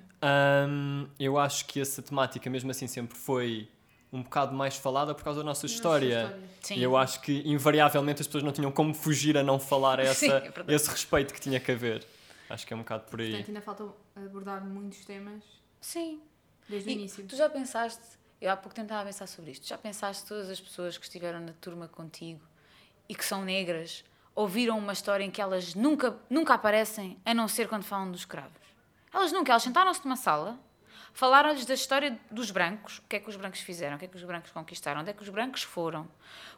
Um, eu acho que essa temática, mesmo assim, sempre foi um bocado mais falada por causa da nossa história. Sim. E eu acho que, invariavelmente, as pessoas não tinham como fugir a não falar a essa, Sim, é esse respeito que tinha que haver. Acho que é um bocado por aí. Portanto, ainda falta abordar muitos temas Sim. Desde o E início. tu já pensaste, eu há pouco tempo estava a pensar sobre isto, já pensaste todas as pessoas que estiveram na turma contigo e que são negras ouviram uma história em que elas nunca, nunca aparecem, a não ser quando falam dos escravos? Elas nunca, elas sentaram-se numa sala, falaram-lhes da história dos brancos, o que é que os brancos fizeram, o que é que os brancos conquistaram, onde é que os brancos foram,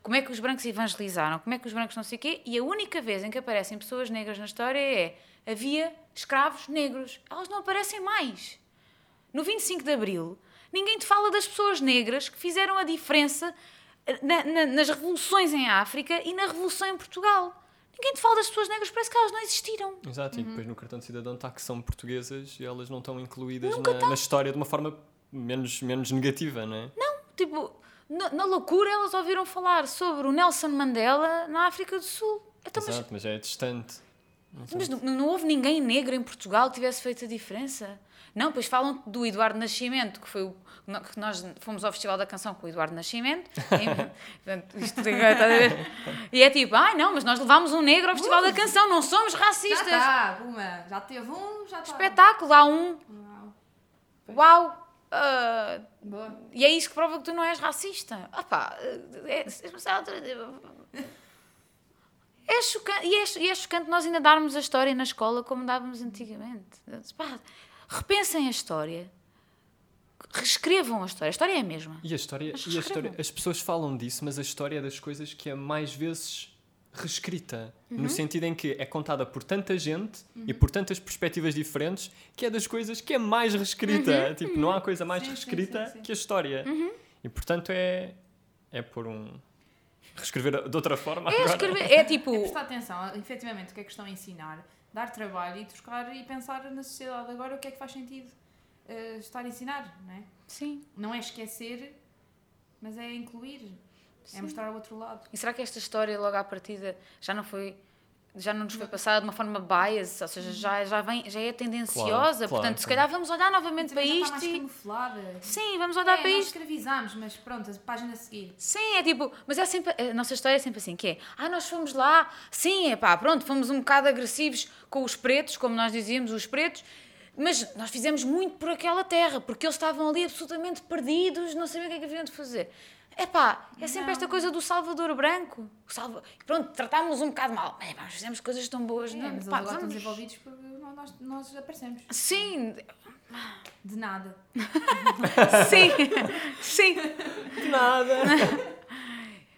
como é que os brancos evangelizaram, como é que os brancos não sei o quê, e a única vez em que aparecem pessoas negras na história é havia escravos negros. Elas não aparecem mais. No 25 de Abril, ninguém te fala das pessoas negras que fizeram a diferença eh, na- na- nas revoluções em África e na revolução em Portugal. Ninguém te fala das pessoas negras, parece que elas não existiram. Exato, Uhum. e depois no cartão de cidadão está que são portuguesas e elas não estão incluídas na, na história de uma forma menos, menos negativa, não é? Tipo, na, na loucura elas ouviram falar sobre o Nelson Mandela na África do Sul. Então, mas, Exato, mas é distante. mas não, não houve ninguém negro em Portugal que tivesse feito a diferença? Não, pois falam do Eduardo Nascimento, que foi o que nós fomos ao Festival da Canção com o Eduardo Nascimento. E, isto? E é tipo, ai não, mas nós levámos um negro ao Festival da Canção, não somos Já racistas. está, Puma. Já teve um, já está. Espetáculo, há um. Uau. Ah, Boa. e é isso que prova que tu não és racista. Opá, é, é chocante, e, é, é chocante nós ainda darmos a história na escola como dávamos antigamente. Pá, repensem a história. Reescrevam a história. A história é a mesma. E a história, e a história, as pessoas falam disso, mas a história é das coisas que é mais vezes reescrita, Uhum. no sentido em que é contada por tanta gente e por tantas perspectivas diferentes, que é das coisas que é mais reescrita. Uhum. Tipo, não há coisa mais Sim, reescrita sim, sim. que a história. E portanto é é por um reescrever de outra forma É agora. escrever. É tipo. É prestar atenção, efetivamente, o que é que estão a ensinar, dar trabalho e trocar e pensar na sociedade agora o que é que faz sentido eh, estar a ensinar, não é? Sim. Não é esquecer, mas é incluir, é mostrar o outro lado. E será que esta história, logo à partida, já não foi. Já não nos foi passada de uma forma bias, ou seja, já, já, vem, já é tendenciosa. Claro, claro, Portanto, se calhar vamos olhar novamente para isto mais e. camuflada. Sim, vamos olhar é, para nós isto. escravizámos, mas pronto, a página a seguir. Sim, é tipo, mas é sempre, a nossa história é sempre assim, que é, ah, nós fomos lá, sim, é pá, pronto, fomos um bocado agressivos com os pretos, como nós dizíamos, os pretos, mas nós fizemos muito por aquela terra, porque eles estavam ali absolutamente perdidos, não sabiam o que é que haviam de fazer. É pá, é sempre esta coisa do Salvador Branco. O Salva... Pronto, tratámos um bocado mal, mas pá, nós fizemos coisas tão boas, É, não? mas pá, agora estão vamos- desenvolvidos porque nós, nós aparecemos. Sim, De nada. sim, sim. Nada.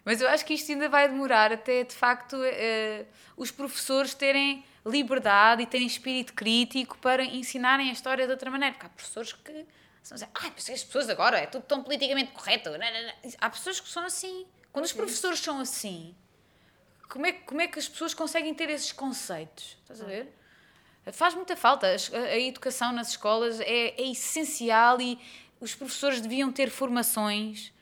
Mas eu acho que isto ainda vai demorar até, de facto, eh, os professores terem liberdade e terem espírito crítico para ensinarem a história de outra maneira. Porque há professores que são assim, ah, as pessoas agora é tudo tão politicamente correto. Não, não, não." Há pessoas que são assim. Quando os professores são assim, como é, que- como é que as pessoas conseguem ter esses conceitos? Estás a ver? Faz muita falta. A, a educação nas escolas é, é essencial e os professores deviam ter formações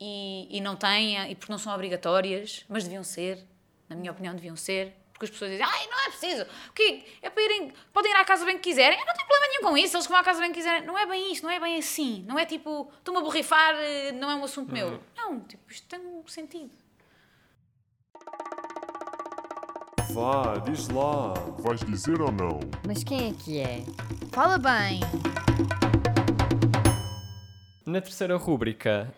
e, e não têm, e porque não são obrigatórias, mas deviam ser, na minha opinião, deviam ser. Porque as pessoas dizem, ai, não é preciso, o quê? É para irem, podem ir à casa bem que quiserem, Eu não tenho problema nenhum com isso, eles que vão à casa bem que quiserem. Não é bem isto, não é bem assim, não é tipo, estou-me a borrifar, eh, não é um assunto meu. Não, tipo, isto tem um sentido. Vá, diz lá. Vais dizer ou não? Mas quem é que é? Fala bem. Na terceira rúbrica,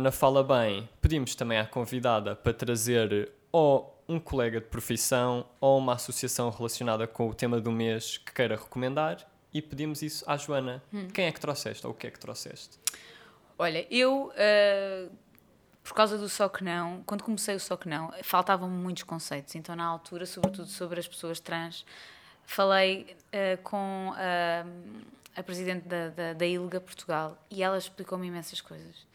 na Fala Bem, pedimos também à convidada para trazer ou um colega de profissão ou uma associação relacionada com o tema do mês que queira recomendar e pedimos isso à Joana. Quem é que trouxeste ou o que é que trouxeste? Olha, eu, eh, por causa do Só Que Não, quando comecei o Só Que Não, faltavam-me muitos conceitos. Então, na altura, sobretudo sobre as pessoas trans, falei eh, com a, a presidente da, da, da ILGA Portugal e ela explicou-me imensas coisas.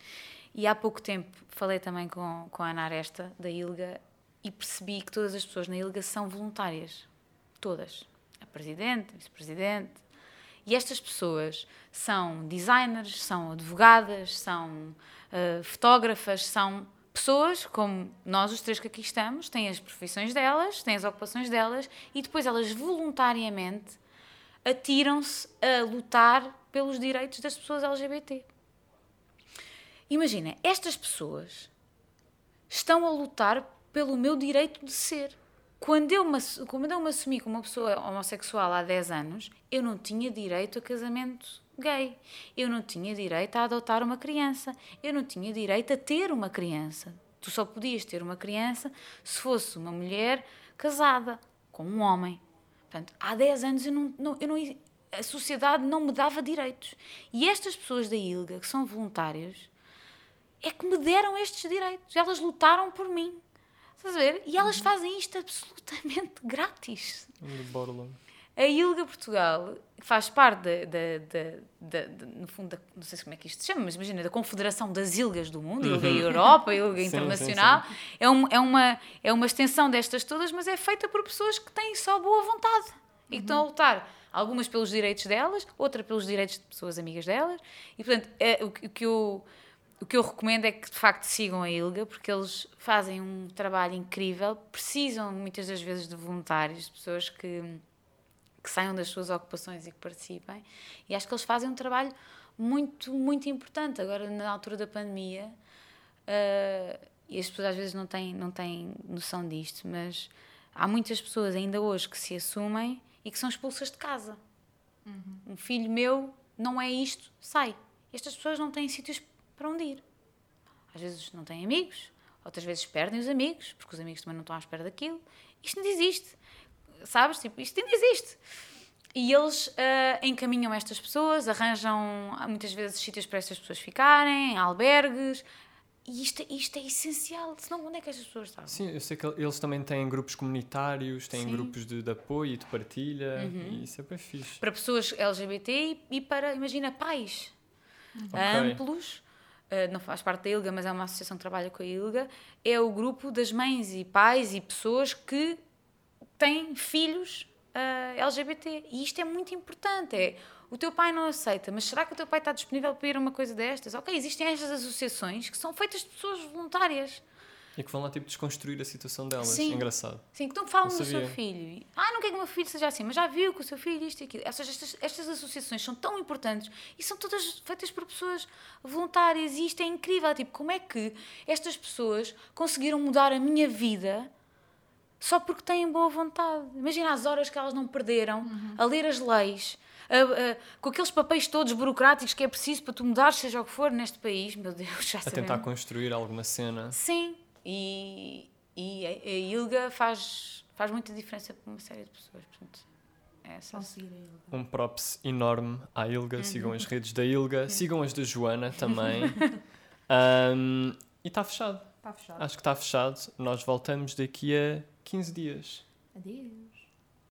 E há pouco tempo falei também com, com a Ana Aresta, da ILGA, e percebi que todas as pessoas na ILGA são voluntárias. Todas. A presidente, vice-presidente, e estas pessoas são designers, são advogadas, são uh, fotógrafas, são pessoas como nós, os três que aqui estamos, têm as profissões delas, têm as ocupações delas e depois elas voluntariamente atiram-se a lutar pelos direitos das pessoas LGBT. Imagina, estas pessoas estão a lutar pelo meu direito de ser. Quando eu, me, quando eu me assumi como uma pessoa homossexual há 10 anos, eu não tinha direito a casamento gay. Eu não tinha direito a adotar uma criança. Eu não tinha direito a ter uma criança. Tu só podias ter uma criança se fosse uma mulher casada com um homem. Portanto, há 10 anos eu não, não- eu não- a sociedade não me dava direitos. E estas pessoas da ILGA, que são voluntárias, é que me deram estes direitos. Elas lutaram por mim. Estás a ver? E elas fazem isto absolutamente grátis. De Borla. A ILGA Portugal faz parte da, da- da- da- da- no fundo, da- não sei como é que isto se chama, mas imagina, da Confederação das ILGAs do mundo, ILGA Europa, ILGA Uhum. Sim, Internacional. É, um- é uma, é uma extensão destas todas, mas é feita por pessoas que têm só boa vontade e que estão a lutar. Algumas pelos direitos delas, outra pelos direitos de pessoas amigas delas. E, portanto, é, o, que- o que eu, o que eu recomendo é que, de facto, sigam a ILGA, porque eles fazem um trabalho incrível, precisam muitas das vezes de voluntários, de pessoas que que saiam das suas ocupações e que participem. E acho que eles fazem um trabalho muito, muito importante. Agora, na altura da pandemia, ah, e as pessoas às vezes não têm, não têm noção disto, mas há muitas pessoas ainda hoje que se assumem e que são expulsas de casa. Um filho meu não é isto, sai. Estas pessoas não têm sítios para onde ir. Às vezes não têm amigos, outras vezes perdem os amigos, porque os amigos também não estão à espera daquilo. Isto não existe. Sabes? Tipo, isto ainda existe. E eles ah, encaminham estas pessoas, arranjam ah, muitas vezes sítios para estas pessoas ficarem, albergues. E isto, isto é essencial. Senão, onde é que estas pessoas estavam? Sim, eu sei que eles também têm grupos comunitários, têm Sim. Uhum. grupos de, de apoio e de partilha, e isso é bem fixe. Para pessoas LGBT e, para, imagina, pais Ok. amplos. Ah, não faz parte da ILGA, mas é uma associação que trabalha com a ILGA. É o grupo das mães e pais e pessoas que têm filhos ah, LGBT. E isto é muito importante. É, o teu pai não aceita, mas será que o teu pai está disponível para ir a uma coisa destas? Ok, existem estas associações que são feitas de pessoas voluntárias. E que vão lá tipo desconstruir a situação delas. Sim. Engraçado. Sim, que não falam do seu filho. Ah, não quero que o meu filho seja assim, mas já viu que o seu filho isto e aquilo. Seja, estas, estas associações são tão importantes e são todas feitas por pessoas voluntárias e isto é incrível. Tipo, como é que estas pessoas conseguiram mudar a minha vida só porque têm boa vontade? Imagina as horas que elas não perderam a ler as leis. a- a- com aqueles papéis todos burocráticos que é preciso para tu mudar, seja o que for, neste país, meu Deus, já A sabemos. tentar construir alguma cena. Sim, e, e a, a ILGA faz, faz muita diferença para uma série de pessoas. Portanto, é essa. Conseguir a ele. Um props enorme à Ilga. Sigam as redes da Ilga. Sigam as da Joana também. Um, e está fechado. Está fechado. Acho que está fechado. Nós voltamos daqui a 15 dias. Adeus.